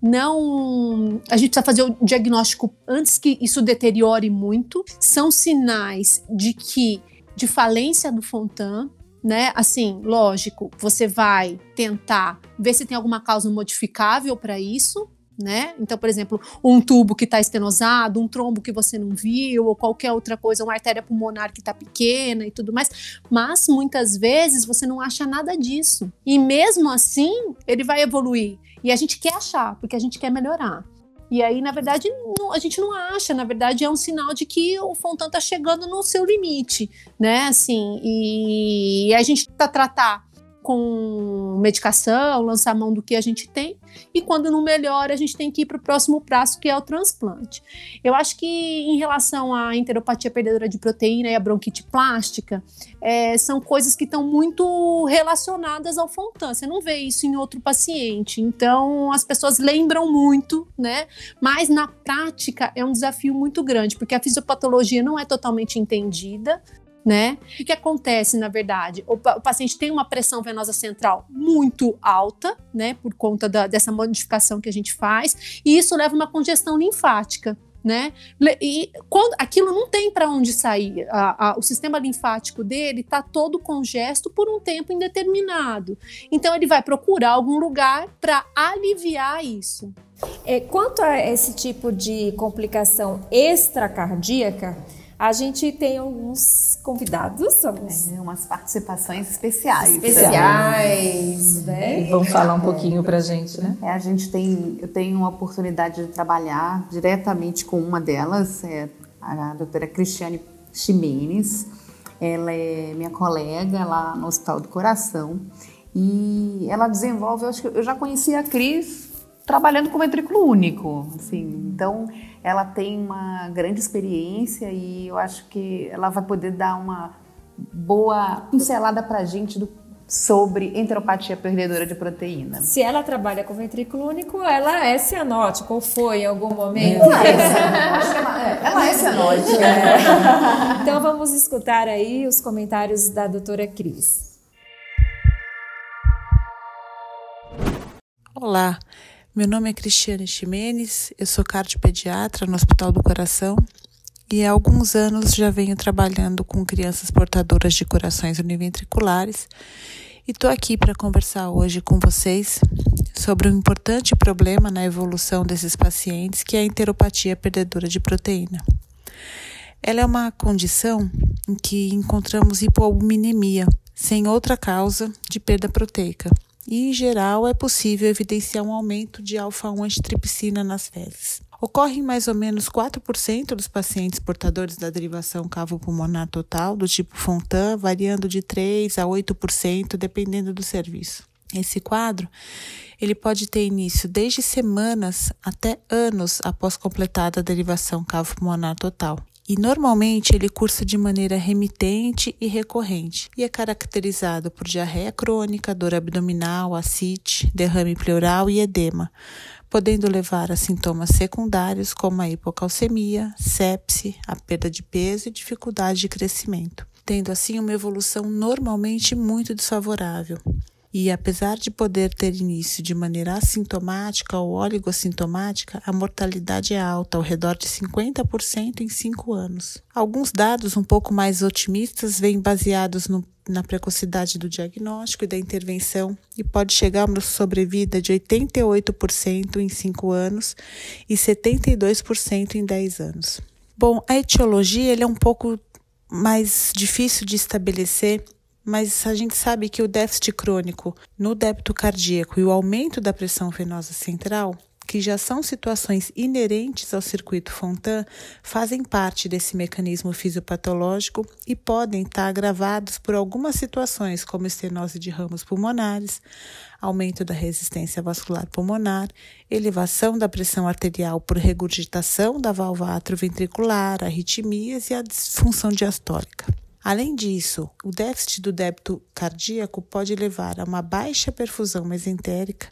não. A gente precisa fazer o diagnóstico antes que isso deteriore muito. São sinais de que de falência do Fontan, né? Assim, lógico, você vai tentar ver se tem alguma causa modificável para isso. Né? Então, por exemplo, um tubo que está estenosado, um trombo que você não viu, ou qualquer outra coisa, uma artéria pulmonar que está pequena e tudo mais. Mas muitas vezes você não acha nada disso. E mesmo assim, ele vai evoluir. E a gente quer achar, porque a gente quer melhorar. E aí, na verdade, não- a gente não acha, na verdade, é um sinal de que o Fontan está chegando no seu limite, né? Assim, e, a gente tá tratar com medicação, lançar mão do que a gente tem, e quando não melhora, a gente tem que ir para o próximo passo, que é o transplante. Eu acho que em relação à enteropatia perdedora de proteína e a bronquite plástica, é, são coisas que estão muito relacionadas ao Fontan. Você não vê isso em outro paciente. Então, as pessoas lembram muito, né? Mas na prática é um desafio muito grande, porque a fisiopatologia não é totalmente entendida. Né? O que acontece, na verdade? O, o paciente tem uma pressão venosa central muito alta, né? Por conta da- dessa modificação que a gente faz, e isso leva a uma congestão linfática. Né? E quando aquilo não tem para onde sair, a- a- o sistema linfático dele está todo congesto por um tempo indeterminado. Então ele vai procurar algum lugar para aliviar isso. É, quanto a esse tipo de complicação extracardíaca, a gente tem alguns convidados, alguns É, umas participações especiais. especiais, né? E vamos falar um pouquinho pra gente, né? É, a gente tem, eu tenho uma oportunidade de trabalhar diretamente com uma delas, é a doutora Cristiane Ximenes. Ela é minha colega lá no Hospital do Coração e ela desenvolve, eu acho que eu já conheci a Cris trabalhando com ventrículo único, assim. Então, ela tem uma grande experiência e eu acho que ela vai poder dar uma boa pincelada para a gente do sobre enteropatia perdedora de proteína. Se ela trabalha com ventrículo único, ela é cianótica, ou foi em algum momento? Ela é cianótica. é, [LAUGHS] ela é cianótica. [LAUGHS] Então vamos escutar aí os comentários da doutora Cris. Olá, meu nome é Cristiane Ximenes, eu sou cardiopediatra no Hospital do Coração e há alguns anos já venho trabalhando com crianças portadoras de corações univentriculares e estou aqui para conversar hoje com vocês sobre um importante problema na evolução desses pacientes, que é a enteropatia perdedora de proteína. Ela é uma condição em que encontramos hipoalbuminemia, sem outra causa de perda proteica. E, em geral, é possível evidenciar um aumento de alfa-1 antitripsina nas fezes. Ocorre em mais ou menos 4% dos pacientes portadores da derivação cavo-pulmonar total, do tipo Fontan, variando de 3% a 8%, dependendo do serviço. Esse quadro ele pode ter início desde semanas até anos após completada a derivação cavo-pulmonar total. E normalmente ele cursa de maneira remitente e recorrente e é caracterizado por diarreia crônica, dor abdominal, ascite, derrame pleural e edema, podendo levar a sintomas secundários como a hipocalcemia, sepse, a perda de peso e dificuldade de crescimento, tendo assim uma evolução normalmente muito desfavorável. E apesar de poder ter início de maneira assintomática ou oligossintomática, a mortalidade é alta, ao redor de 50% em 5 anos. Alguns dados um pouco mais otimistas vêm baseados no na precocidade do diagnóstico e da intervenção e pode chegar a uma sobrevida de 88% em 5 anos e 72% em 10 anos. Bom, a etiologia ele é um pouco mais difícil de estabelecer, mas a gente sabe que o déficit crônico no débito cardíaco e o aumento da pressão venosa central que já são situações inerentes ao circuito Fontan, fazem parte desse mecanismo fisiopatológico e podem estar agravados por algumas situações, como estenose de ramos pulmonares, aumento da resistência vascular pulmonar, elevação da pressão arterial por regurgitação da válvula atrioventricular, arritmias e a disfunção diastólica. Além disso, o déficit do débito cardíaco pode levar a uma baixa perfusão mesentérica,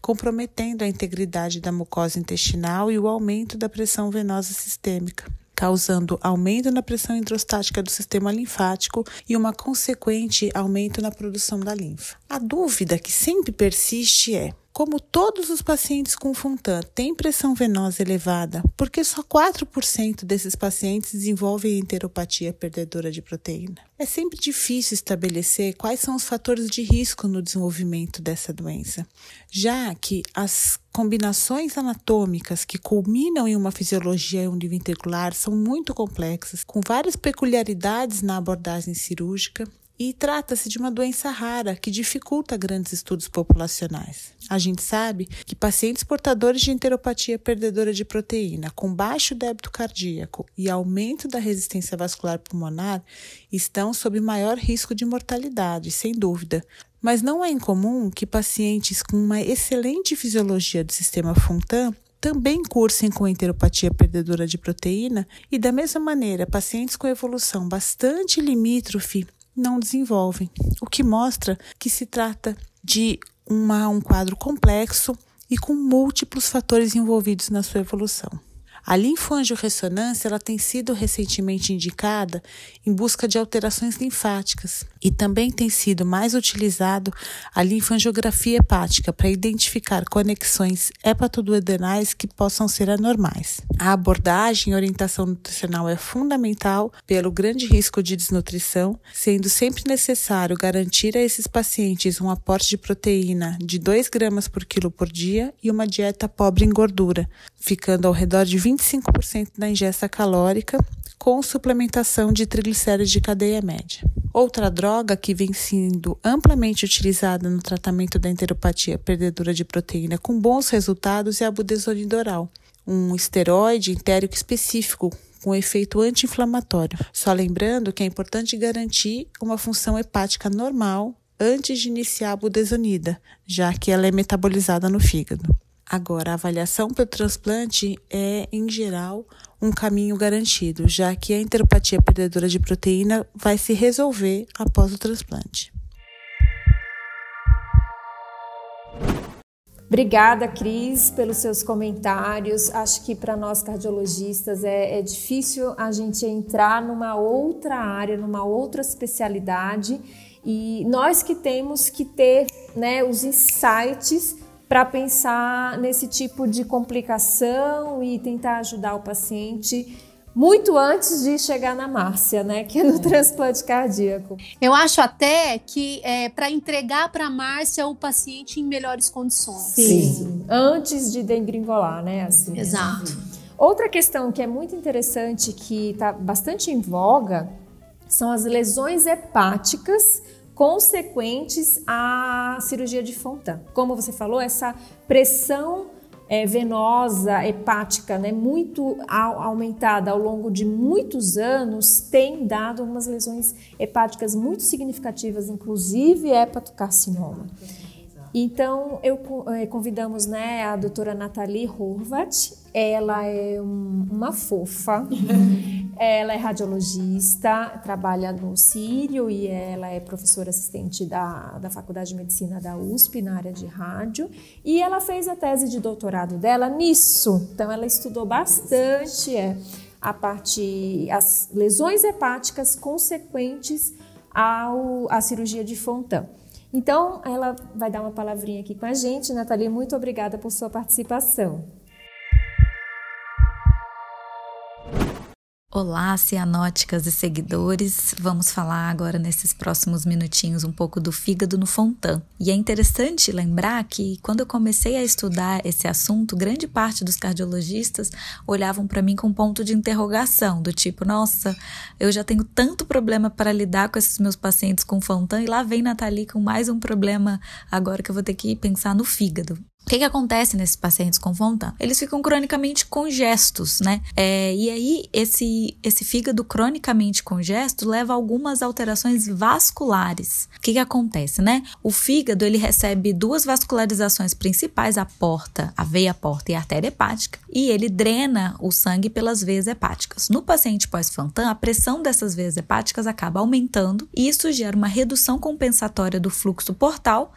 comprometendo a integridade da mucosa intestinal e o aumento da pressão venosa sistêmica, causando aumento na pressão hidrostática do sistema linfático e uma consequente aumento na produção da linfa. A dúvida que sempre persiste é: como todos os pacientes com Fontan têm pressão venosa elevada, porque só 4% desses pacientes desenvolvem enteropatia perdedora de proteína. É sempre difícil estabelecer quais são os fatores de risco no desenvolvimento dessa doença, já que as combinações anatômicas que culminam em uma fisiologia univentricular são muito complexas, com várias peculiaridades na abordagem cirúrgica e trata-se de uma doença rara que dificulta grandes estudos populacionais. A gente sabe que pacientes portadores de enteropatia perdedora de proteína, com baixo débito cardíaco e aumento da resistência vascular pulmonar, estão sob maior risco de mortalidade, sem dúvida. Mas não é incomum que pacientes com uma excelente fisiologia do sistema Fontan também cursem com enteropatia perdedora de proteína e, da mesma maneira, pacientes com evolução bastante limítrofe não desenvolvem, o que mostra que se trata de uma, um quadro complexo e com múltiplos fatores envolvidos na sua evolução. A linfoangiorressonância ela tem sido recentemente indicada em busca de alterações linfáticas e também tem sido mais utilizado a linfangiografia hepática para identificar conexões hepatoduodenais que possam ser anormais. A abordagem e orientação nutricional é fundamental pelo grande risco de desnutrição, sendo sempre necessário garantir a esses pacientes um aporte de proteína de 2 gramas por quilo por dia e uma dieta pobre em gordura, ficando ao redor de 20 25% da ingesta calórica com suplementação de triglicéridos de cadeia média. Outra droga que vem sendo amplamente utilizada no tratamento da enteropatia perdedora de proteína com bons resultados é a budesonide oral, um esteroide entérico específico com efeito anti-inflamatório. Só lembrando que é importante garantir uma função hepática normal antes de iniciar a budesonida, já que ela é metabolizada no fígado. Agora, a avaliação pelo transplante é, em geral, um caminho garantido, já que a enteropatia perdedora de proteína vai se resolver após o transplante. Obrigada, Cris, pelos seus comentários. Acho que para nós cardiologistas é, é, difícil a gente entrar numa outra área, numa outra especialidade, e nós que temos que ter né, os insights para pensar nesse tipo de complicação e tentar ajudar o paciente muito antes de chegar na Márcia, né, que é no é. transplante cardíaco. Eu acho até que é para entregar para a Márcia o paciente em melhores condições. Sim, Sim. antes de degringolar, né, assim. Exato. Outra questão que é muito interessante, que está bastante em voga, são as lesões hepáticas consequentes à cirurgia de Fontan. Como você falou, essa pressão é, venosa hepática né, muito aumentada ao longo de muitos anos tem dado umas lesões hepáticas muito significativas, inclusive hepatocarcinoma. Então, eu é, convidamos né, a doutora Nathalie Horvat. Ela é um, uma fofa. Ela é radiologista, trabalha no Sírio e ela é professora assistente da, da Faculdade de Medicina da USP na área de rádio. E ela fez a tese de doutorado dela nisso. Então, ela estudou bastante é, a parte, as lesões hepáticas consequentes ao, à cirurgia de Fontan. Então, ela vai dar uma palavrinha aqui com a gente. Nathalie, muito obrigada por sua participação. Olá, cianóticas e seguidores. Vamos falar agora nesses próximos minutinhos um pouco do fígado no Fontan. E é interessante lembrar que quando eu comecei a estudar esse assunto, grande parte dos cardiologistas olhavam para mim com ponto de interrogação, do tipo, nossa, eu já tenho tanto problema para lidar com esses meus pacientes com Fontan e lá vem Nathalie com mais um problema agora que eu vou ter que pensar no fígado. O que, que acontece nesses pacientes com Fontan? Eles ficam cronicamente congestos, né? É, e aí, esse, esse fígado cronicamente congesto leva a algumas alterações vasculares. O que, que acontece, né? O fígado, ele recebe duas vascularizações principais, a porta, a veia porta e a artéria hepática, e ele drena o sangue pelas veias hepáticas. No paciente pós-Fontan, a pressão dessas veias hepáticas acaba aumentando, e isso gera uma redução compensatória do fluxo portal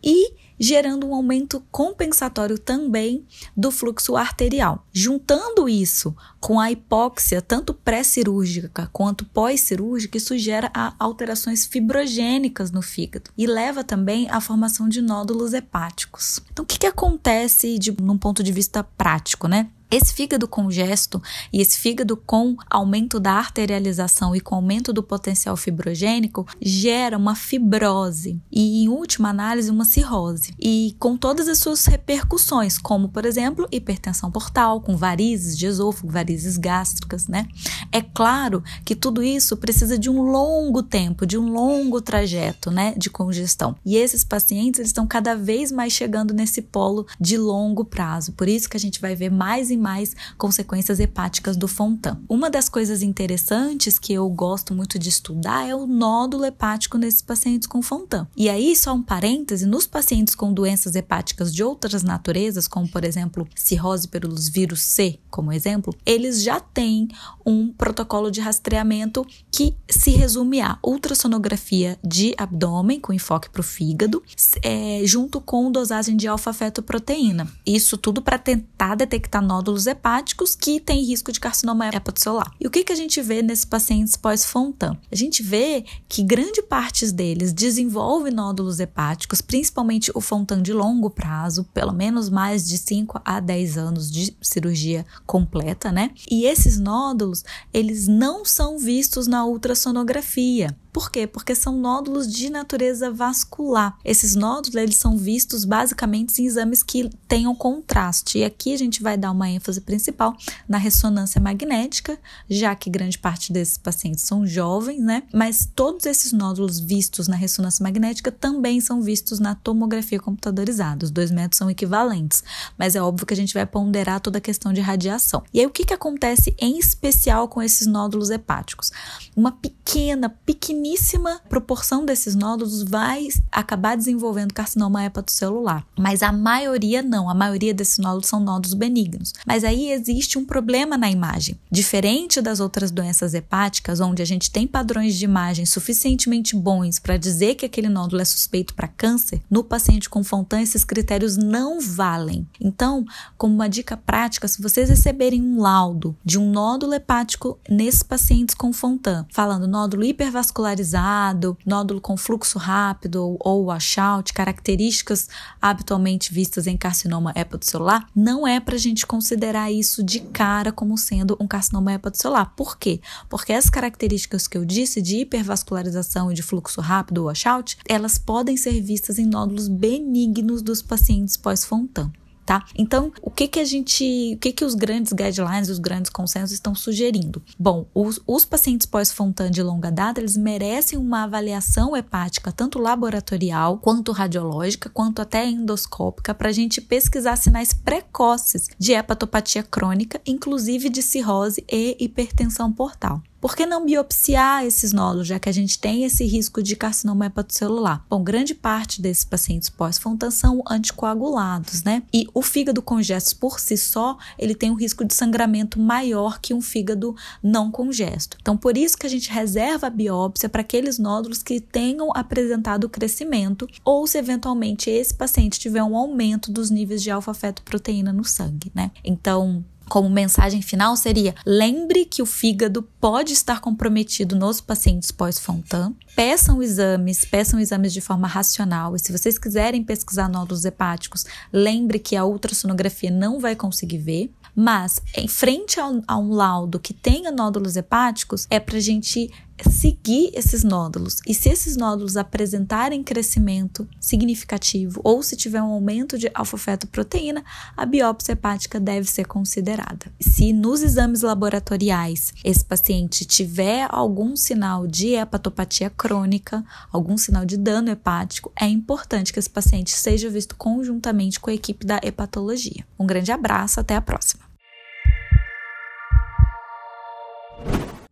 e gerando um aumento compensatório também do fluxo arterial. Juntando isso com a hipóxia, tanto pré-cirúrgica quanto pós-cirúrgica, isso gera alterações fibrogênicas no fígado e leva também à formação de nódulos hepáticos. Então, o que, que acontece de, num ponto de vista prático, né? Esse fígado congesto e esse fígado com aumento da arterialização e com aumento do potencial fibrogênico gera uma fibrose e, em última análise, uma cirrose. E com todas as suas repercussões, como, por exemplo, hipertensão portal, com varizes de esôfago, varizes gástricas, né? É claro que tudo isso precisa de um longo tempo, de um longo trajeto, né, de congestão. E esses pacientes eles estão cada vez mais chegando nesse polo de longo prazo. Por isso que a gente vai ver mais mais consequências hepáticas do Fontan. Uma das coisas interessantes que eu gosto muito de estudar é o nódulo hepático nesses pacientes com Fontan. E aí, só um parêntese, nos pacientes com doenças hepáticas de outras naturezas, como por exemplo cirrose pelos vírus C, como exemplo, eles já têm um protocolo de rastreamento que se resume a ultrassonografia de abdômen com enfoque para o fígado, é, junto com dosagem de alfa-fetoproteína. Isso tudo para tentar detectar nódulos nódulos hepáticos que têm risco de carcinoma hepatocelular. E o que, que a gente vê nesses pacientes pós-Fontan? A gente vê que grande parte deles desenvolve nódulos hepáticos, principalmente o Fontan de longo prazo, pelo menos mais de 5 a 10 anos de cirurgia completa, né? E esses nódulos, eles não são vistos na ultrassonografia. Por quê? Porque são nódulos de natureza vascular. Esses nódulos eles são vistos basicamente em exames que tenham contraste. E aqui a gente vai dar uma ênfase principal na ressonância magnética, já que grande parte desses pacientes são jovens, né? Mas todos esses nódulos vistos na ressonância magnética também são vistos na tomografia computadorizada. Os dois métodos são equivalentes, mas é óbvio que a gente vai ponderar toda a questão de radiação. E aí o que, que acontece em especial com esses nódulos hepáticos? Uma pequena, pequeníssima proporção desses nódulos vai acabar desenvolvendo carcinoma hepatocelular, mas a maioria não, a maioria desses nódulos são nódulos benignos. Mas aí existe um problema na imagem. Diferente das outras doenças hepáticas, onde a gente tem padrões de imagem suficientemente bons para dizer que aquele nódulo é suspeito para câncer, no paciente com Fontan esses critérios não valem. Então, como uma dica prática, se vocês receberem um laudo de um nódulo hepático nesses pacientes com Fontan, falando nódulo hipervascularizado, nódulo com fluxo rápido ou washout, características habitualmente vistas em carcinoma hepatocelular, não é para a gente considerar isso de cara como sendo um carcinoma hepatocelular. Por quê? Porque as características que eu disse de hipervascularização e de fluxo rápido ou washout, elas podem ser vistas em nódulos benignos dos pacientes pós-Fontan tá? Então, o que que a gente, o que que os grandes guidelines, os grandes consensos estão sugerindo? Bom, os, os pacientes pós-Fontan de longa data, eles merecem uma avaliação hepática, tanto laboratorial, quanto radiológica, quanto até endoscópica, para a gente pesquisar sinais precoces de hepatopatia crônica, inclusive de cirrose e hipertensão portal. Por que não biopsiar esses nódulos, já que a gente tem esse risco de carcinoma hepatocelular? Bom, grande parte desses pacientes pós-Fontan são anticoagulados, né? E o fígado congesto por si só, ele tem um risco de sangramento maior que um fígado não congesto. Então, por isso que a gente reserva a biópsia para aqueles nódulos que tenham apresentado crescimento ou se eventualmente esse paciente tiver um aumento dos níveis de alfa-fetoproteína no sangue, né? Então, como mensagem final seria: lembre que o fígado pode estar comprometido nos pacientes pós-Fontan. Peçam exames, peçam exames de forma racional. E se vocês quiserem pesquisar nódulos hepáticos, lembre que a ultrassonografia não vai conseguir ver. Mas, em frente a um, a um laudo que tenha nódulos hepáticos, é para gente seguir esses nódulos. E se esses nódulos apresentarem crescimento significativo ou se tiver um aumento de alfa-fetoproteína, a biópsia hepática deve ser considerada. Se nos exames laboratoriais esse paciente tiver algum sinal de hepatopatia crônica, algum sinal de dano hepático, é importante que esse paciente seja visto conjuntamente com a equipe da hepatologia. Um grande abraço, até a próxima.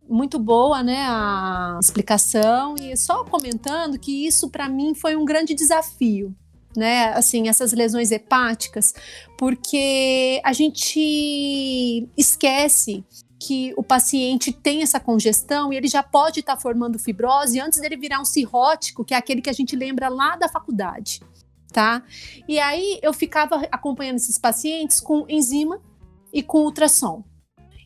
Muito boa, né, a explicação e só comentando que isso para mim foi um grande desafio, né, assim, essas lesões hepáticas, porque a gente esquece que o paciente tem essa congestão e ele já pode estar tá formando fibrose antes dele virar um cirrótico, que é aquele que a gente lembra lá da faculdade, tá? E aí eu ficava acompanhando esses pacientes com enzima e com ultrassom.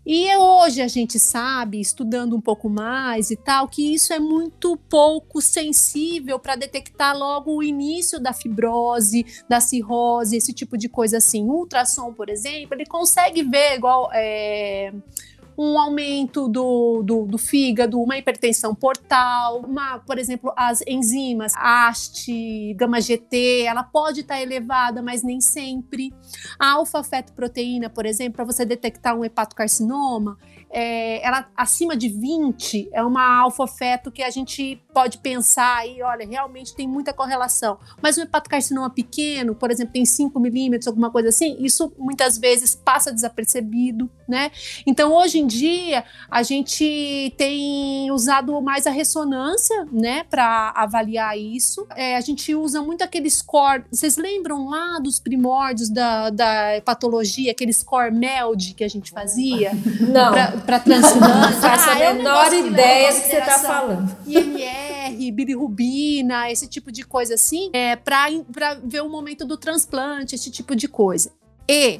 E hoje a gente sabe, estudando um pouco mais e tal, que isso é muito pouco sensível para detectar logo o início da fibrose, da cirrose, esse tipo de coisa assim. O ultrassom, por exemplo, ele consegue ver igual. É um aumento do, do, do, fígado, uma hipertensão portal, uma, por exemplo, as enzimas AST, gama-GT, ela pode estar tá elevada, mas nem sempre. A alfa-fetoproteína, por exemplo, para você detectar um hepatocarcinoma, é, ela acima de 20 é uma alfa-feto que a gente pode pensar aí, olha, realmente tem muita correlação. Mas um hepatocarcinoma pequeno, por exemplo, tem 5 milímetros, alguma coisa assim, isso muitas vezes passa desapercebido, né? Então, hoje em dia, a gente tem usado mais a ressonância, né, para avaliar isso. É, a gente usa muito aquele score, vocês lembram lá dos primórdios da, da hepatologia, aquele score MELD que a gente fazia? Não. Pra, para transplante. Faço ah, a menor ideia do que você está falando. IMR, bilirrubina, esse tipo de coisa assim, é, para ver o momento do transplante, esse tipo de coisa. E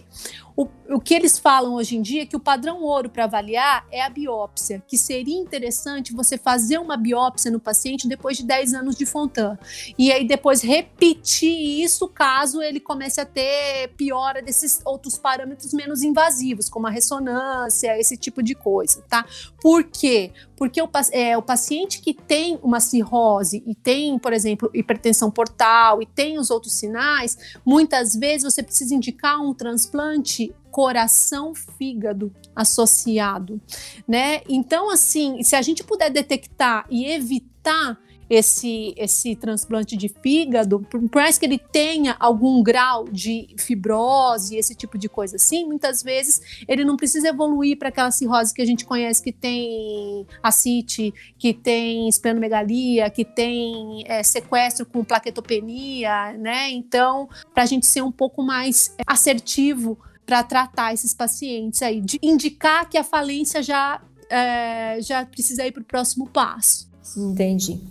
o, o que eles falam hoje em dia é que o padrão ouro para avaliar é a biópsia, que seria interessante você fazer uma biópsia no paciente depois de 10 anos de Fontan. E aí depois repetir isso caso ele comece a ter piora desses outros parâmetros menos invasivos, como a ressonância, esse tipo de coisa, tá? Por quê? Porque o, é, o paciente que tem uma cirrose e tem, por exemplo, hipertensão portal e tem os outros sinais, muitas vezes você precisa indicar um transplante coração fígado associado, né? Então assim, se a gente puder detectar e evitar esse, esse transplante de fígado, por mais que ele tenha algum grau de fibrose, esse tipo de coisa assim, muitas vezes ele não precisa evoluir para aquela cirrose que a gente conhece que tem acite, que tem esplenomegalia, que tem é, sequestro com plaquetopenia, né? Então, para a gente ser um pouco mais assertivo para tratar esses pacientes aí, de indicar que a falência já, é, já precisa ir para o próximo passo. Entendi.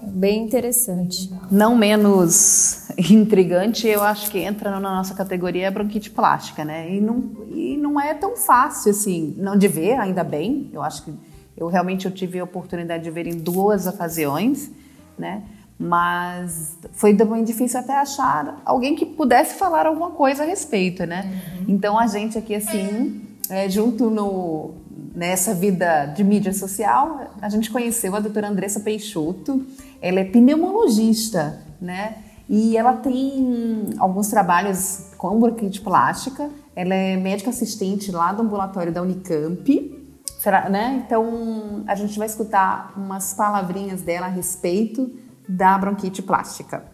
Bem interessante. Não menos [LAUGHS] intrigante, eu acho que entra na nossa categoria bronquite plástica, né? E não, e não é tão fácil assim, não de ver, ainda bem. Eu acho que eu realmente eu tive a oportunidade de ver em duas ocasiões, né? Mas foi também difícil até achar alguém que pudesse falar alguma coisa a respeito, né? Uhum. Então a gente aqui assim, é, junto no nessa vida de mídia social, a gente conheceu a doutora Andressa Peixoto. Ela é pneumologista, né? E ela tem alguns trabalhos com bronquite plástica. Ela é médica assistente lá do ambulatório da Unicamp. Será, né? Então, a gente vai escutar umas palavrinhas dela a respeito da bronquite plástica.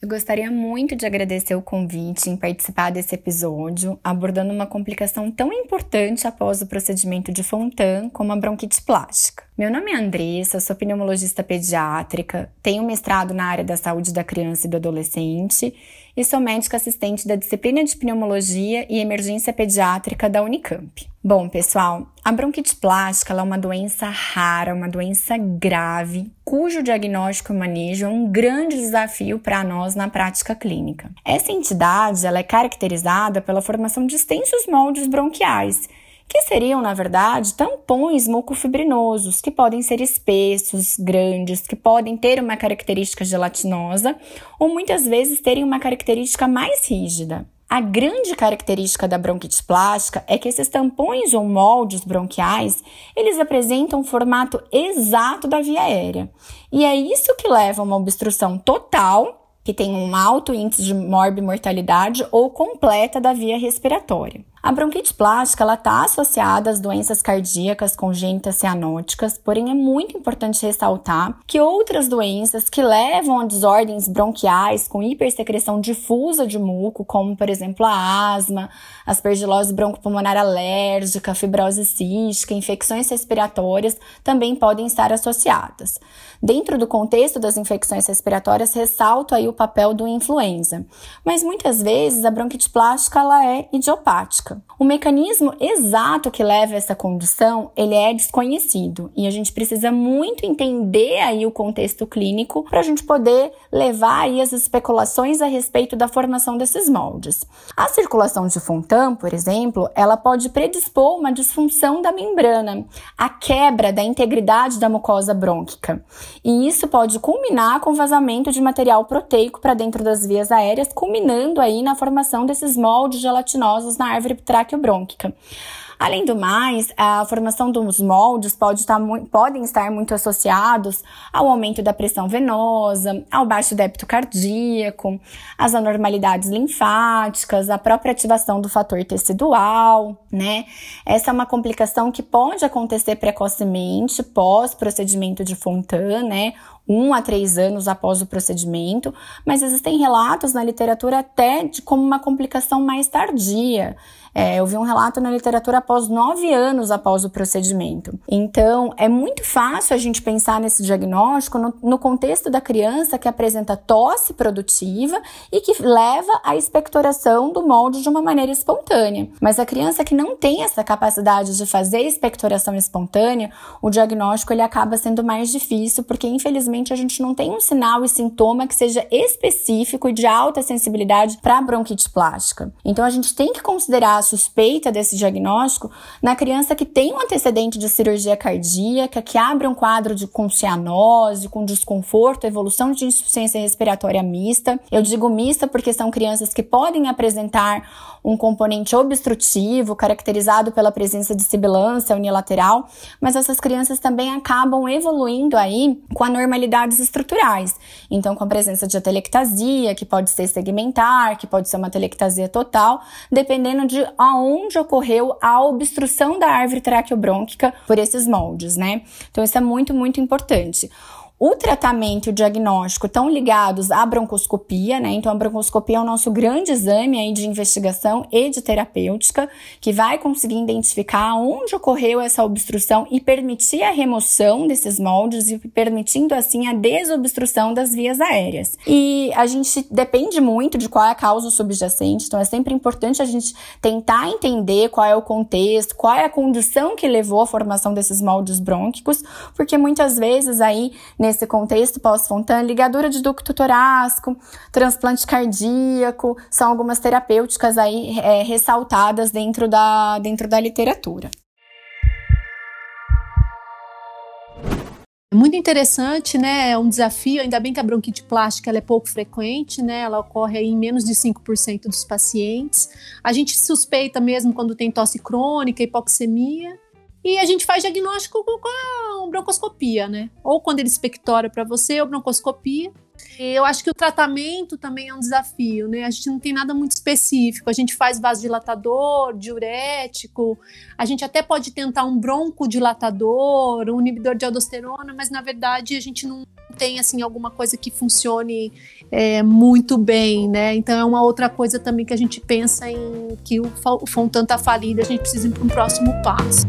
Eu gostaria muito de agradecer o convite em participar desse episódio, abordando uma complicação tão importante após o procedimento de Fontan como a bronquite plástica. Meu nome é Andressa, sou pneumologista pediátrica, tenho mestrado na área da saúde da criança e do adolescente e sou médica assistente da disciplina de pneumologia e emergência pediátrica da Unicamp. Bom, pessoal, a bronquite plástica é uma doença rara, uma doença grave, cujo diagnóstico e manejo é um grande desafio para nós na prática clínica. Essa entidade ela é caracterizada pela formação de extensos moldes bronquiais que seriam, na verdade, tampões mucofibrinosos, que podem ser espessos, grandes, que podem ter uma característica gelatinosa ou muitas vezes terem uma característica mais rígida. A grande característica da bronquite plástica é que esses tampões ou moldes bronquiais, eles apresentam o formato exato da via aérea. E é isso que leva a uma obstrução total que tem um alto índice de morbimortalidade ou completa da via respiratória. A bronquite plástica está associada às doenças cardíacas congênitas cianóticas, porém é muito importante ressaltar que outras doenças que levam a desordens bronquiais com hipersecreção difusa de muco, como por exemplo a asma, aspergilose broncopulmonar alérgica, fibrose cística, infecções respiratórias, também podem estar associadas. Dentro do contexto das infecções respiratórias, ressalto aí o papel do influenza, mas muitas vezes a bronquite plástica ela é idiopática. O mecanismo exato que leva a essa condição, ele é desconhecido e a gente precisa muito entender aí o contexto clínico para a gente poder levar aí as especulações a respeito da formação desses moldes. A circulação de Fontan, por exemplo, ela pode predispor uma disfunção da membrana, a quebra da integridade da mucosa brônquica. E isso pode culminar com vazamento de material proteico para dentro das vias aéreas, culminando aí na formação desses moldes gelatinosos na árvore traqueobrônquica. Além do mais, a formação dos moldes pode estar, podem estar muito associados ao aumento da pressão venosa, ao baixo débito cardíaco, às anormalidades linfáticas, à própria ativação do fator tecidual, né? Essa é uma complicação que pode acontecer precocemente pós procedimento de Fontan, né? Um a três anos após o procedimento, mas existem relatos na literatura até de como uma complicação mais tardia. É, eu vi um relato na literatura após nove anos após o procedimento. Então, é muito fácil a gente pensar nesse diagnóstico no, no contexto da criança que apresenta tosse produtiva e que leva à expectoração do molde de uma maneira espontânea. Mas a criança que não tem essa capacidade de fazer expectoração espontânea, o diagnóstico ele acaba sendo mais difícil, porque infelizmente a gente não tem um sinal e sintoma que seja específico e de alta sensibilidade para a bronquite plástica. Então, a gente tem que considerar suspeita desse diagnóstico na criança que tem um antecedente de cirurgia cardíaca, que abre um quadro de com cianose, com desconforto, evolução de insuficiência respiratória mista. Eu digo mista porque são crianças que podem apresentar um componente obstrutivo, caracterizado pela presença de sibilância unilateral, mas essas crianças também acabam evoluindo aí com anormalidades estruturais. Então, com a presença de atelectasia, que pode ser segmentar, que pode ser uma atelectasia total, dependendo de aonde ocorreu a obstrução da árvore traqueobrônquica por esses moldes, né? Então isso é muito, muito importante. O tratamento e o diagnóstico estão ligados à broncoscopia, né? Então, a broncoscopia é o nosso grande exame aí de investigação e de terapêutica, que vai conseguir identificar onde ocorreu essa obstrução e permitir a remoção desses moldes e permitindo, assim, a desobstrução das vias aéreas. E a gente depende muito de qual é a causa subjacente, então é sempre importante a gente tentar entender qual é o contexto, qual é a condição que levou à formação desses moldes brônquicos, porque muitas vezes aí, nesse contexto pós-Fontan, ligadura de ducto torácico, transplante cardíaco, são algumas terapêuticas aí é, ressaltadas dentro da, dentro da literatura. Muito interessante, né? É um desafio, ainda bem que a bronquite plástica é pouco frequente, né? Ela ocorre em menos de 5% dos pacientes. A gente suspeita mesmo quando tem tosse crônica, hipoxemia, e a gente faz diagnóstico com broncoscopia, né? Ou quando ele expectora para você, ou broncoscopia. E eu acho que o tratamento também é um desafio, né? A gente não tem nada muito específico. A gente faz vasodilatador, diurético, a gente até pode tentar um broncodilatador, um inibidor de aldosterona, mas na verdade a gente não tem assim alguma coisa que funcione é, muito bem, né? Então é uma outra coisa também que a gente pensa em que o, o Fontan tá falido, a gente precisa ir para um próximo passo.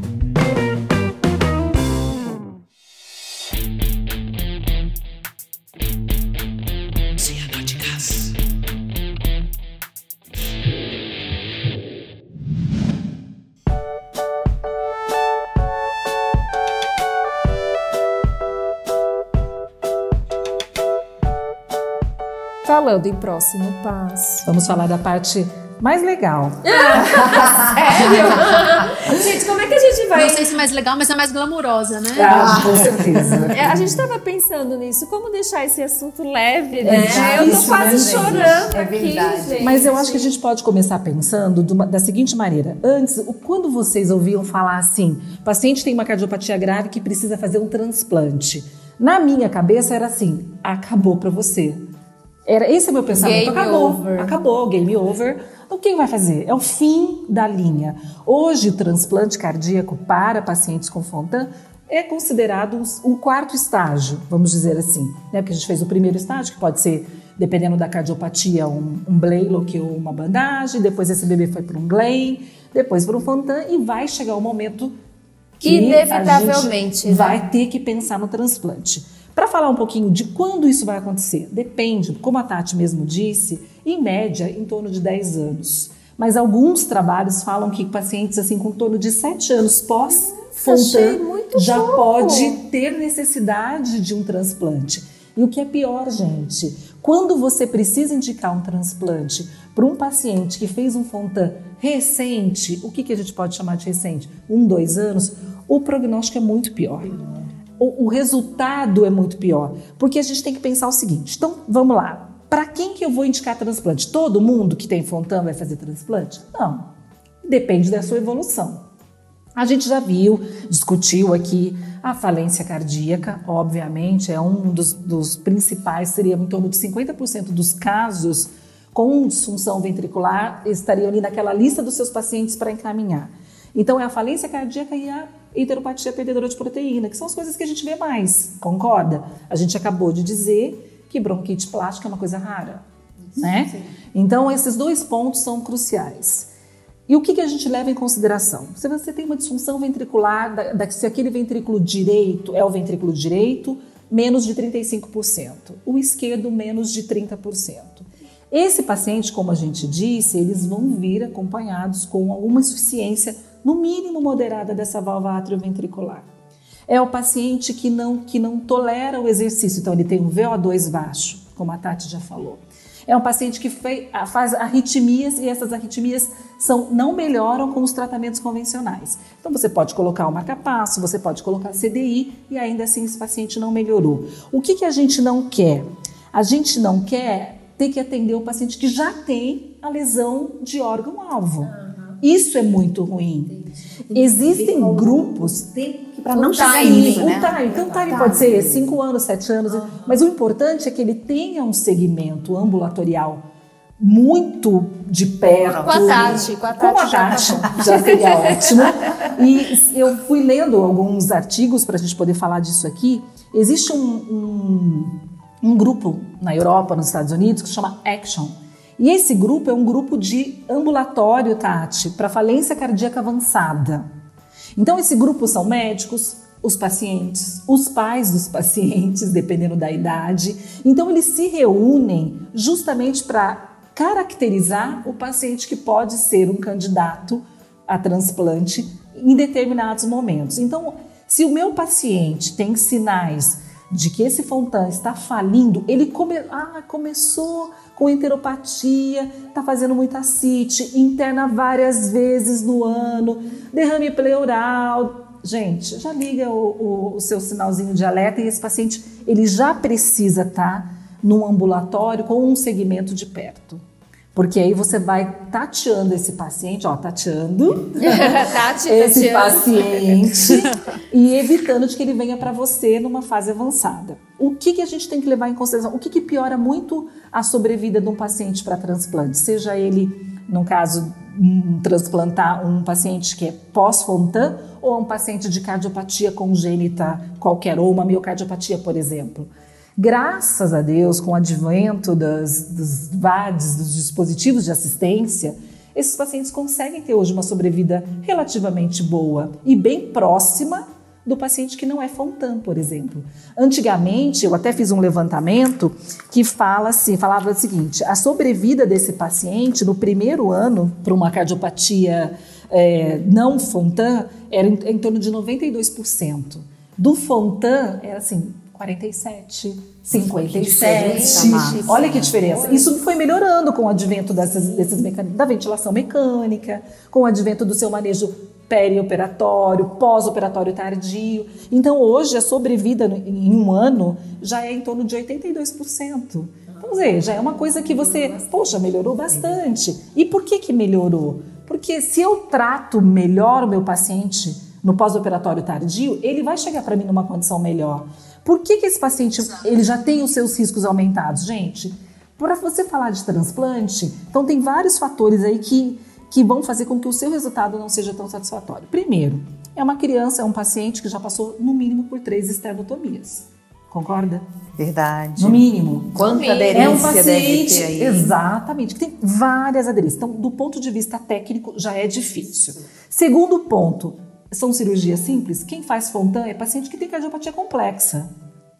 Falando em próximo passo. Vamos falar da parte mais legal. [LAUGHS] Sério? gente, como é que a gente vai. Não sei se é mais legal, mas é mais glamurosa, né? Ah, com certeza. É, a gente estava pensando nisso, como deixar esse assunto leve, né? É eu tô quase né, chorando É aqui, verdade. gente. Mas eu acho que a gente pode começar pensando uma- da seguinte maneira. Antes, quando vocês ouviam falar assim, paciente tem uma cardiopatia grave que precisa fazer um transplante. Na minha cabeça era assim, acabou pra você. Era esse é o meu pensamento. Game acabou, over. acabou, game over. Então quem vai fazer? É o fim da linha. Hoje o transplante cardíaco para pacientes com Fontan é considerado um- quarto estágio, vamos dizer assim, né? Porque a gente fez o primeiro estágio, que pode ser, dependendo da cardiopatia, um, um Blaylock ou uma bandagem, depois esse bebê foi para um Glen, depois para um Fontan e vai chegar o momento que Inevitavelmente, a gente né? vai ter que pensar no transplante. Para falar um pouquinho de quando isso vai acontecer, depende, como a Tati mesmo disse, em média em torno de 10 anos. Mas alguns trabalhos falam que pacientes assim com torno de 7 anos pós Fontan já pouco. pode ter necessidade de um transplante. E o que é pior, gente, quando você precisa indicar um transplante para um paciente que fez um Fontan recente, o que, que a gente pode chamar de recente? Um, dois anos, o prognóstico é muito pior. O, o resultado é muito pior. Porque a gente tem que pensar o seguinte: então, vamos lá. Para quem que eu vou indicar transplante? Todo mundo que tem Fontan vai fazer transplante? Não. Depende da sua evolução. A gente já viu, discutiu aqui a falência cardíaca, obviamente, é um dos, dos principais, seria em torno de 50% dos casos com disfunção ventricular estariam ali naquela lista dos seus pacientes para encaminhar. Então é a falência cardíaca e a enteropatia perdedora de proteína, que são as coisas que a gente vê mais, concorda? A gente acabou de dizer que bronquite plástica é uma coisa rara, né? Então esses dois pontos são cruciais. E o que, que a gente leva em consideração? Se você tem uma disfunção ventricular, da, da- se aquele ventrículo direito é o ventrículo direito, menos de 35%. O esquerdo, menos de 30%. Esse paciente, como a gente disse, eles vão vir acompanhados com alguma insuficiência, no mínimo moderada, dessa válvula atrioventricular. É o paciente que não, que não tolera o exercício, então ele tem um VO2 baixo, como a Tati já falou. É um paciente que fei- faz arritmias e essas arritmias são, não melhoram com os tratamentos convencionais. Então você pode colocar uma capaço, você pode colocar CDI e ainda assim esse paciente não melhorou. O que, que a gente não quer? A gente não quer ter que atender o paciente que já tem a lesão de órgão-alvo. Isso é muito ruim. Existem grupos Para não chegar nisso, o né? time, então o time pode ser 5 anos, 7 anos, mas o importante é que ele tenha um segmento ambulatorial muito de perto. Com a Tati, com a Tati. Com a Tati, tá já seria ótimo. E eu fui lendo alguns artigos para a gente poder falar disso aqui. Existe um, um, um grupo na Europa, nos Estados Unidos, que se chama Action. E esse grupo é um grupo de ambulatório, Tati, para falência cardíaca avançada. Então, esse grupo são médicos, os pacientes, os pais dos [LAUGHS] pacientes, dependendo da idade. Então, eles se reúnem justamente para caracterizar o paciente que pode ser um candidato a transplante em determinados momentos. Então, se o meu paciente tem sinais de que esse Fontan está falindo, ele come, ah, começou com enteropatia, está fazendo muita CIT, interna várias vezes no ano, derrame pleural. Gente, já liga o, o, o seu sinalzinho de alerta e esse paciente ele já precisa estar tá num ambulatório com um segmento de perto. Porque aí você vai tateando esse paciente, ó, tateando [LAUGHS] Tati, esse paciente [LAUGHS] e evitando de que ele venha para você numa fase avançada. O que, que a gente tem que levar em consideração? O que, que piora muito a sobrevida de um paciente para transplante? Seja ele, no caso, um, transplantar um paciente que é pós-Fontan ou um paciente de cardiopatia congênita qualquer, ou uma miocardiopatia, por exemplo. Graças a Deus, com o advento das, dos VADs, dos dispositivos de assistência, esses pacientes conseguem ter hoje uma sobrevida relativamente boa e bem próxima do paciente que não é Fontan, por exemplo. Antigamente, eu até fiz um levantamento que fala assim, falava o seguinte: a sobrevida desse paciente no primeiro ano para uma cardiopatia é, não Fontan era em, em torno de 92%. Do Fontan era assim 47, 57. Olha que diferença. Isso foi melhorando com o advento dessas, desses mecanismos, da ventilação mecânica, com o advento do seu manejo perioperatório, pós-operatório tardio. Então, hoje, a sobrevida em um ano já é em torno de 82%. Vamos dizer, já é uma coisa que você, poxa, melhorou bastante. E por que que melhorou? Porque se eu trato melhor o meu paciente no pós-operatório tardio, ele vai chegar para mim numa condição melhor. Por que, que esse paciente ele já tem os seus riscos aumentados? Gente, para você falar de transplante, então tem vários fatores aí que, que vão fazer com que o seu resultado não seja tão satisfatório. Primeiro, é uma criança, é um paciente que já passou no mínimo por três esternotomias. Concorda? Verdade. No mínimo. Quanta É um aderência deve paciente, ter aí. exatamente, que tem várias aderências. Então, do ponto de vista técnico, já é difícil. Segundo ponto, são cirurgias simples. Quem faz Fontan é paciente que tem cardiopatia complexa,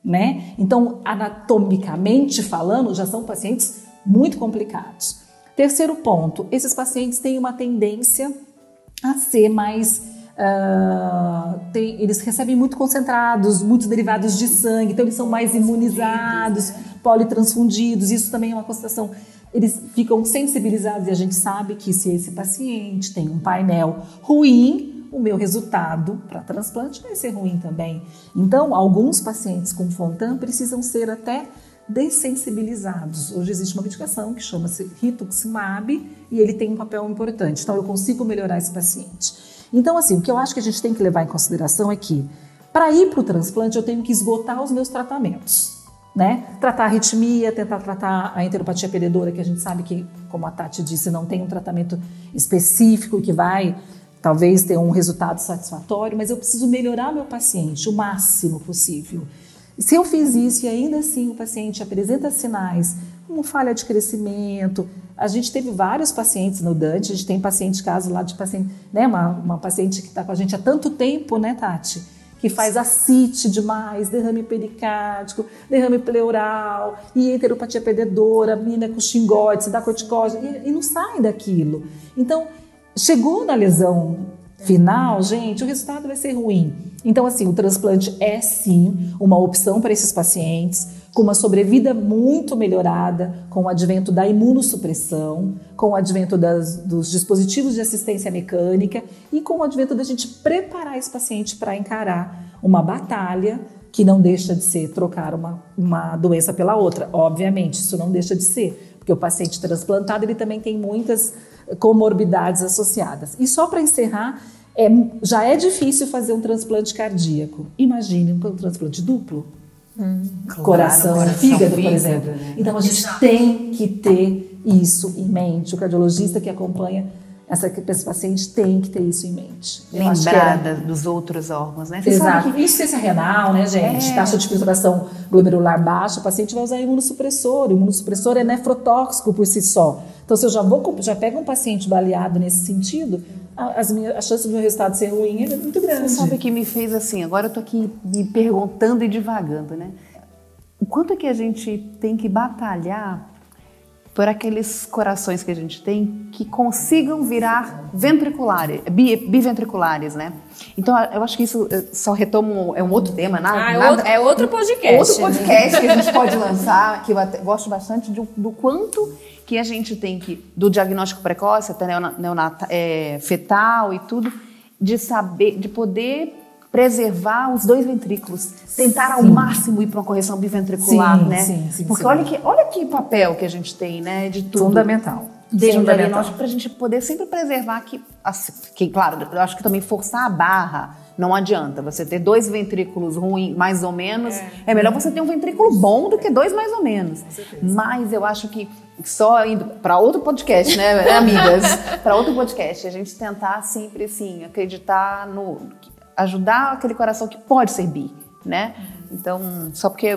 né? Então, anatomicamente falando, já são pacientes muito complicados. Terceiro ponto, esses pacientes têm uma tendência a ser mais ah, tem- eles recebem muito concentrados, muitos derivados de sangue, então eles são mais imunizados, politransfundidos. Isso também é uma constatação. Eles ficam sensibilizados e a gente sabe que se esse paciente tem um painel ruim, o meu resultado para transplante vai ser ruim também. Então, alguns pacientes com Fontan precisam ser até dessensibilizados. Hoje existe uma medicação que chama-se rituximab e ele tem um papel importante. Então, eu consigo melhorar esse paciente. Então, assim, o que eu acho que a gente tem que levar em consideração é que, para ir para o transplante, eu tenho que esgotar os meus tratamentos. Né? Tratar a arritmia, tentar tratar a enteropatia perdedora, que a gente sabe que, como a Tati disse, não tem um tratamento específico que vai talvez ter um resultado satisfatório, mas eu preciso melhorar meu paciente o máximo possível. Se eu fiz isso e ainda assim o paciente apresenta sinais como falha de crescimento, a gente teve vários pacientes no Dante, a gente tem paciente, caso lá de paciente, né, uma, uma paciente que está com a gente há tanto tempo, né, Tati? Que faz ascite demais, derrame pericárdico, derrame pleural, e enteropatia perdedora, menina com xingote, se dá corticóide, e, e não sai daquilo. Então, chegou na lesão final, gente, o resultado vai ser ruim. Então, assim, o transplante é sim uma opção para esses pacientes, com uma sobrevida muito melhorada, com o advento da imunossupressão, com o advento das, dos dispositivos de assistência mecânica e com o advento da gente preparar esse paciente para encarar uma batalha que não deixa de ser trocar uma, uma doença pela outra. Obviamente, isso não deixa de ser, porque o paciente transplantado ele também tem muitas comorbidades associadas. E só para encerrar, é, já é difícil fazer um transplante cardíaco. Imagine um transplante duplo. coração, coração, fígado, por fígado, exemplo. né? Então a gente tem que ter isso em mente. O cardiologista que acompanha essa, esse paciente tem que ter isso em mente. Eu que é- da- dos outros órgãos, né? Você Exato. que- Insuficiência renal, né, gente? É. Taxa de filtração glomerular baixa, o paciente vai usar imunossupressor. O imunossupressor é nefrotóxico por si só. Então, se eu já vou já pego um paciente baleado nesse sentido, a, as minhas, a chance do meu resultado ser ruim é muito grande. Você sabe que me fez assim, agora eu tô aqui me perguntando e divagando, né? O quanto é que a gente tem que batalhar por aqueles corações que a gente tem que consigam virar ventriculares, bi- biventriculares, né? Então, eu acho que isso só retoma, um- é um outro tema, nada, Ah, é nada- outro- é outro podcast, Outro podcast que a gente pode lançar, que eu gosto bastante do, do quanto que a gente tem que, do diagnóstico precoce, até neona- neonata- é, fetal e tudo, de saber, de poder preservar os dois ventrículos, tentar ao Sim. máximo ir para uma correção biventricular, Sim, né? sim, sim, Porque sim. olha que, olha que papel que a gente tem, né, de tudo. Fundamental. Desde Fundamental. diagnóstico para a gente poder sempre preservar que, assim, que, claro, eu acho que também forçar a barra não adianta. Você ter dois ventrículos ruins, mais ou menos, é, melhor você ter um ventrículo bom do que dois mais ou menos. Mas eu acho que só indo para outro podcast, né, né, [LAUGHS] amigas? para outro podcast, a gente tentar sempre assim acreditar no ajudar aquele coração que pode ser bi, né? Então, só porque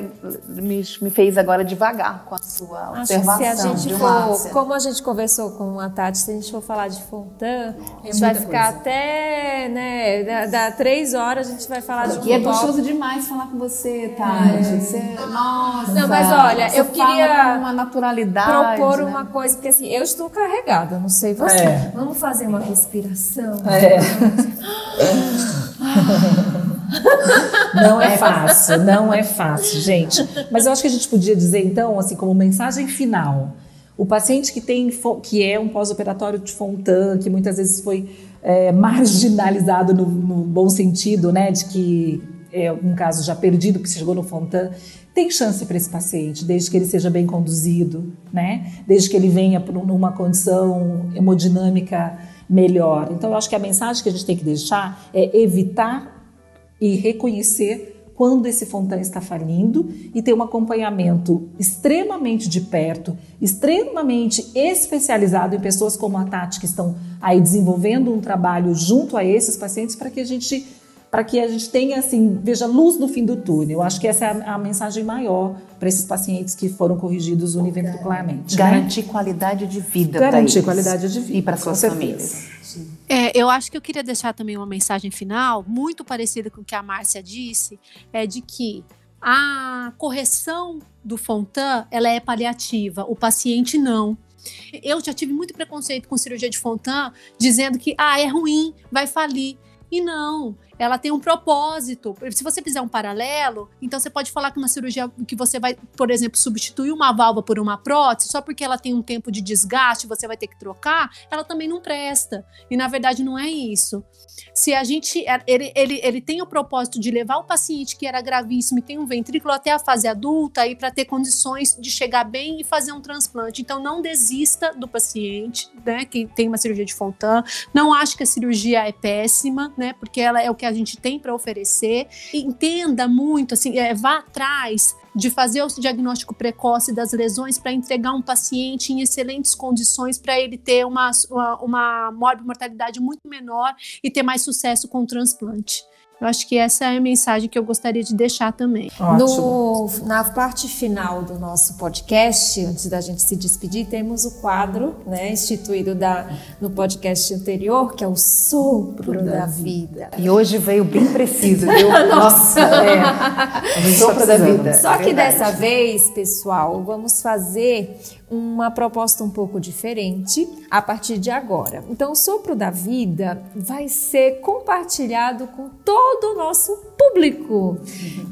me, me fez agora devagar com a sua Acho que observação. se a gente de for, Márcia. como a gente conversou com a Tati, se a gente for falar de Fontan, a gente vai ficar coisa. até, né, da, da três horas a gente vai falar de um E é gostoso demais falar com você, Tati. Você, nossa. Não, mas olha, você eu fala queria uma naturalidade. propor né? uma coisa, porque assim, eu estou carregada, não sei você. É. Vamos fazer uma respiração. É. [LAUGHS] [LAUGHS] Não é fácil, não é fácil, gente. Mas eu acho que a gente podia dizer, então, assim, como mensagem final, o paciente que tem que é um pós-operatório de Fontan, que muitas vezes foi é, marginalizado no, no bom sentido, né, de que é um caso já perdido que chegou no Fontan, tem chance para esse paciente, desde que ele seja bem conduzido, né? Desde que ele venha um- numa condição hemodinâmica melhor. Então, eu acho que a mensagem que a gente tem que deixar é evitar e reconhecer quando esse Fontan está falindo e ter um acompanhamento extremamente de perto, extremamente especializado em pessoas como a Tati que estão aí desenvolvendo um trabalho junto a esses pacientes para que a gente para que a gente tenha assim veja luz no fim do túnel. Eu acho que essa é a, a mensagem maior para esses pacientes que foram corrigidos univentricularmente. né? Garantir qualidade de vida para Garantir qualidade de vida, E para suas famílias. É, eu acho que eu queria deixar também uma mensagem final, muito parecida com o que a Márcia disse, é de que a correção do Fontan, ela é paliativa, o paciente não. Eu já tive muito preconceito com cirurgia de Fontan, dizendo que ah, é ruim, vai falir. E não, ela tem um propósito. Se você fizer um paralelo, então você pode falar que uma cirurgia que você vai, por exemplo, substituir uma válvula por uma prótese, só porque ela tem um tempo de desgaste, você vai ter que trocar, ela também não presta. E na verdade não é isso. Se a gente. Ele, ele, ele tem o propósito de levar o paciente que era gravíssimo e tem um ventrículo até a fase adulta para ter condições de chegar bem e fazer um transplante. Então não desista do paciente, né? Que tem uma cirurgia de Fontan. Não acho que a cirurgia é péssima, né? Porque ela é o que a gente tem para oferecer. Entenda muito, assim, é, vá atrás de fazer o diagnóstico precoce das lesões para entregar um paciente em excelentes condições para ele ter uma, uma, uma morbimortalidade muito menor e ter mais sucesso com o transplante. Eu acho que essa é a mensagem que eu gostaria de deixar também. No, na parte final do nosso podcast, antes da gente se despedir, temos o quadro né, instituído da, no podcast anterior, que é o Sopro da Vida. E hoje veio bem preciso, viu? [LAUGHS] Nossa, é. [LAUGHS] Sopro da vida. Só que dessa vez, pessoal, vamos fazer uma proposta um pouco diferente a partir de agora. Então, o Sopro da Vida vai ser compartilhado com todo o nosso público.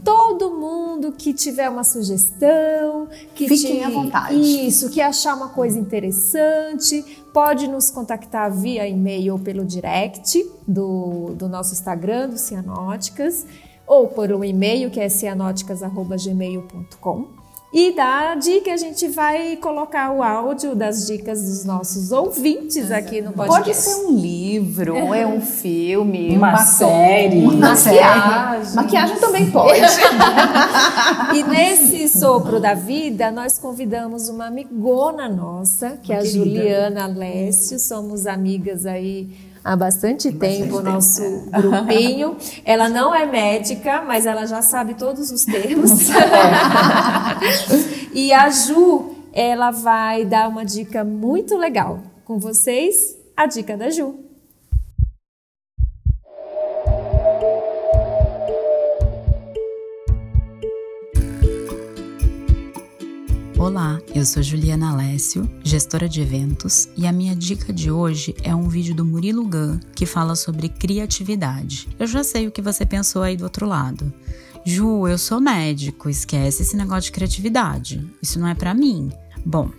Todo mundo que tiver uma sugestão, que Fiquem te- à vontade. Isso, que achar uma coisa interessante, pode nos contactar via e-mail ou pelo direct do, do nosso Instagram, do Cianóticas, ou por um e-mail que é cianóticas.gmail.com. E da dica a gente vai colocar o áudio das dicas dos nossos ouvintes aqui no podcast. Pode ser um livro, é um filme, uma, uma série, uma maquiagem. Maquiagem também pode. [LAUGHS] e nesse sopro da vida, nós convidamos uma amigona nossa, que é a Juliana Lécio. Somos amigas aí há bastante tempo, o nosso [LAUGHS] grupinho. Ela não é médica, mas ela já sabe todos os termos. [LAUGHS] e a Ju, ela vai dar uma dica muito legal. Com vocês, a dica da Ju. Olá, eu sou Juliana Alessio, gestora de eventos, e a minha dica de hoje é um vídeo do Murilo Gun que fala sobre criatividade. Eu já sei o que você pensou aí do outro lado. Ju, eu sou médico, esquece esse negócio de criatividade. Isso não é para mim. Bom,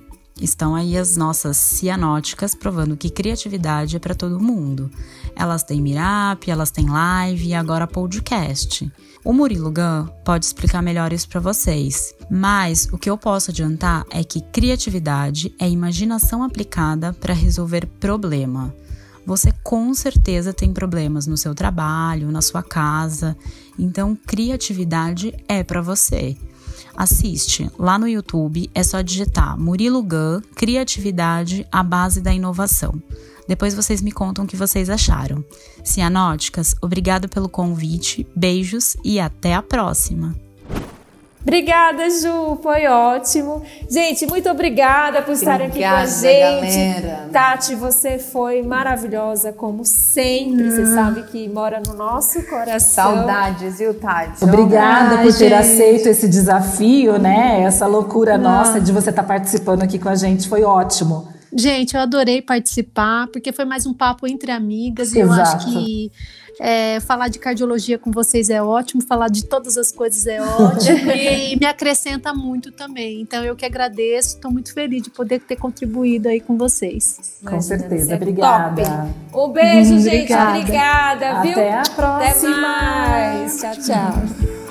estão aí as nossas cianóticas provando que criatividade é para todo mundo. Elas têm Mirap, elas têm live e agora podcast. O Murilo Gun pode explicar melhor isso para vocês, mas o que eu posso adiantar é que criatividade é imaginação aplicada para resolver problema. Você com certeza tem problemas no seu trabalho, na sua casa, então criatividade é para você. Assiste lá no YouTube, é só digitar Murilo Gun Criatividade à base da inovação. Depois vocês me contam o que vocês acharam. Cianóticas, obrigado pelo convite, beijos e até a próxima! Obrigada, Ju, foi ótimo. Gente, muito obrigada por estar aqui com a gente. Galera. Tati, você foi maravilhosa, como sempre. Você Hum. sabe que mora no nosso coração. Saudades, viu, Tati? Obrigada Ai, por ter gente. aceito esse desafio, né? Essa loucura nossa de você estar participando aqui com a gente foi ótimo. Gente, eu adorei participar, porque foi mais um papo entre amigas. E eu Exato. acho que é, falar de cardiologia com vocês é ótimo, falar de todas as coisas é ótimo [LAUGHS] e me acrescenta muito também. Então, eu que agradeço, estou muito feliz de poder ter contribuído aí com vocês. Com Imagina, certeza. Obrigada. top. Um beijo, Uhum, gente. obrigada. Obrigada, viu? Até a Até próxima. mais. Tchau, tchau.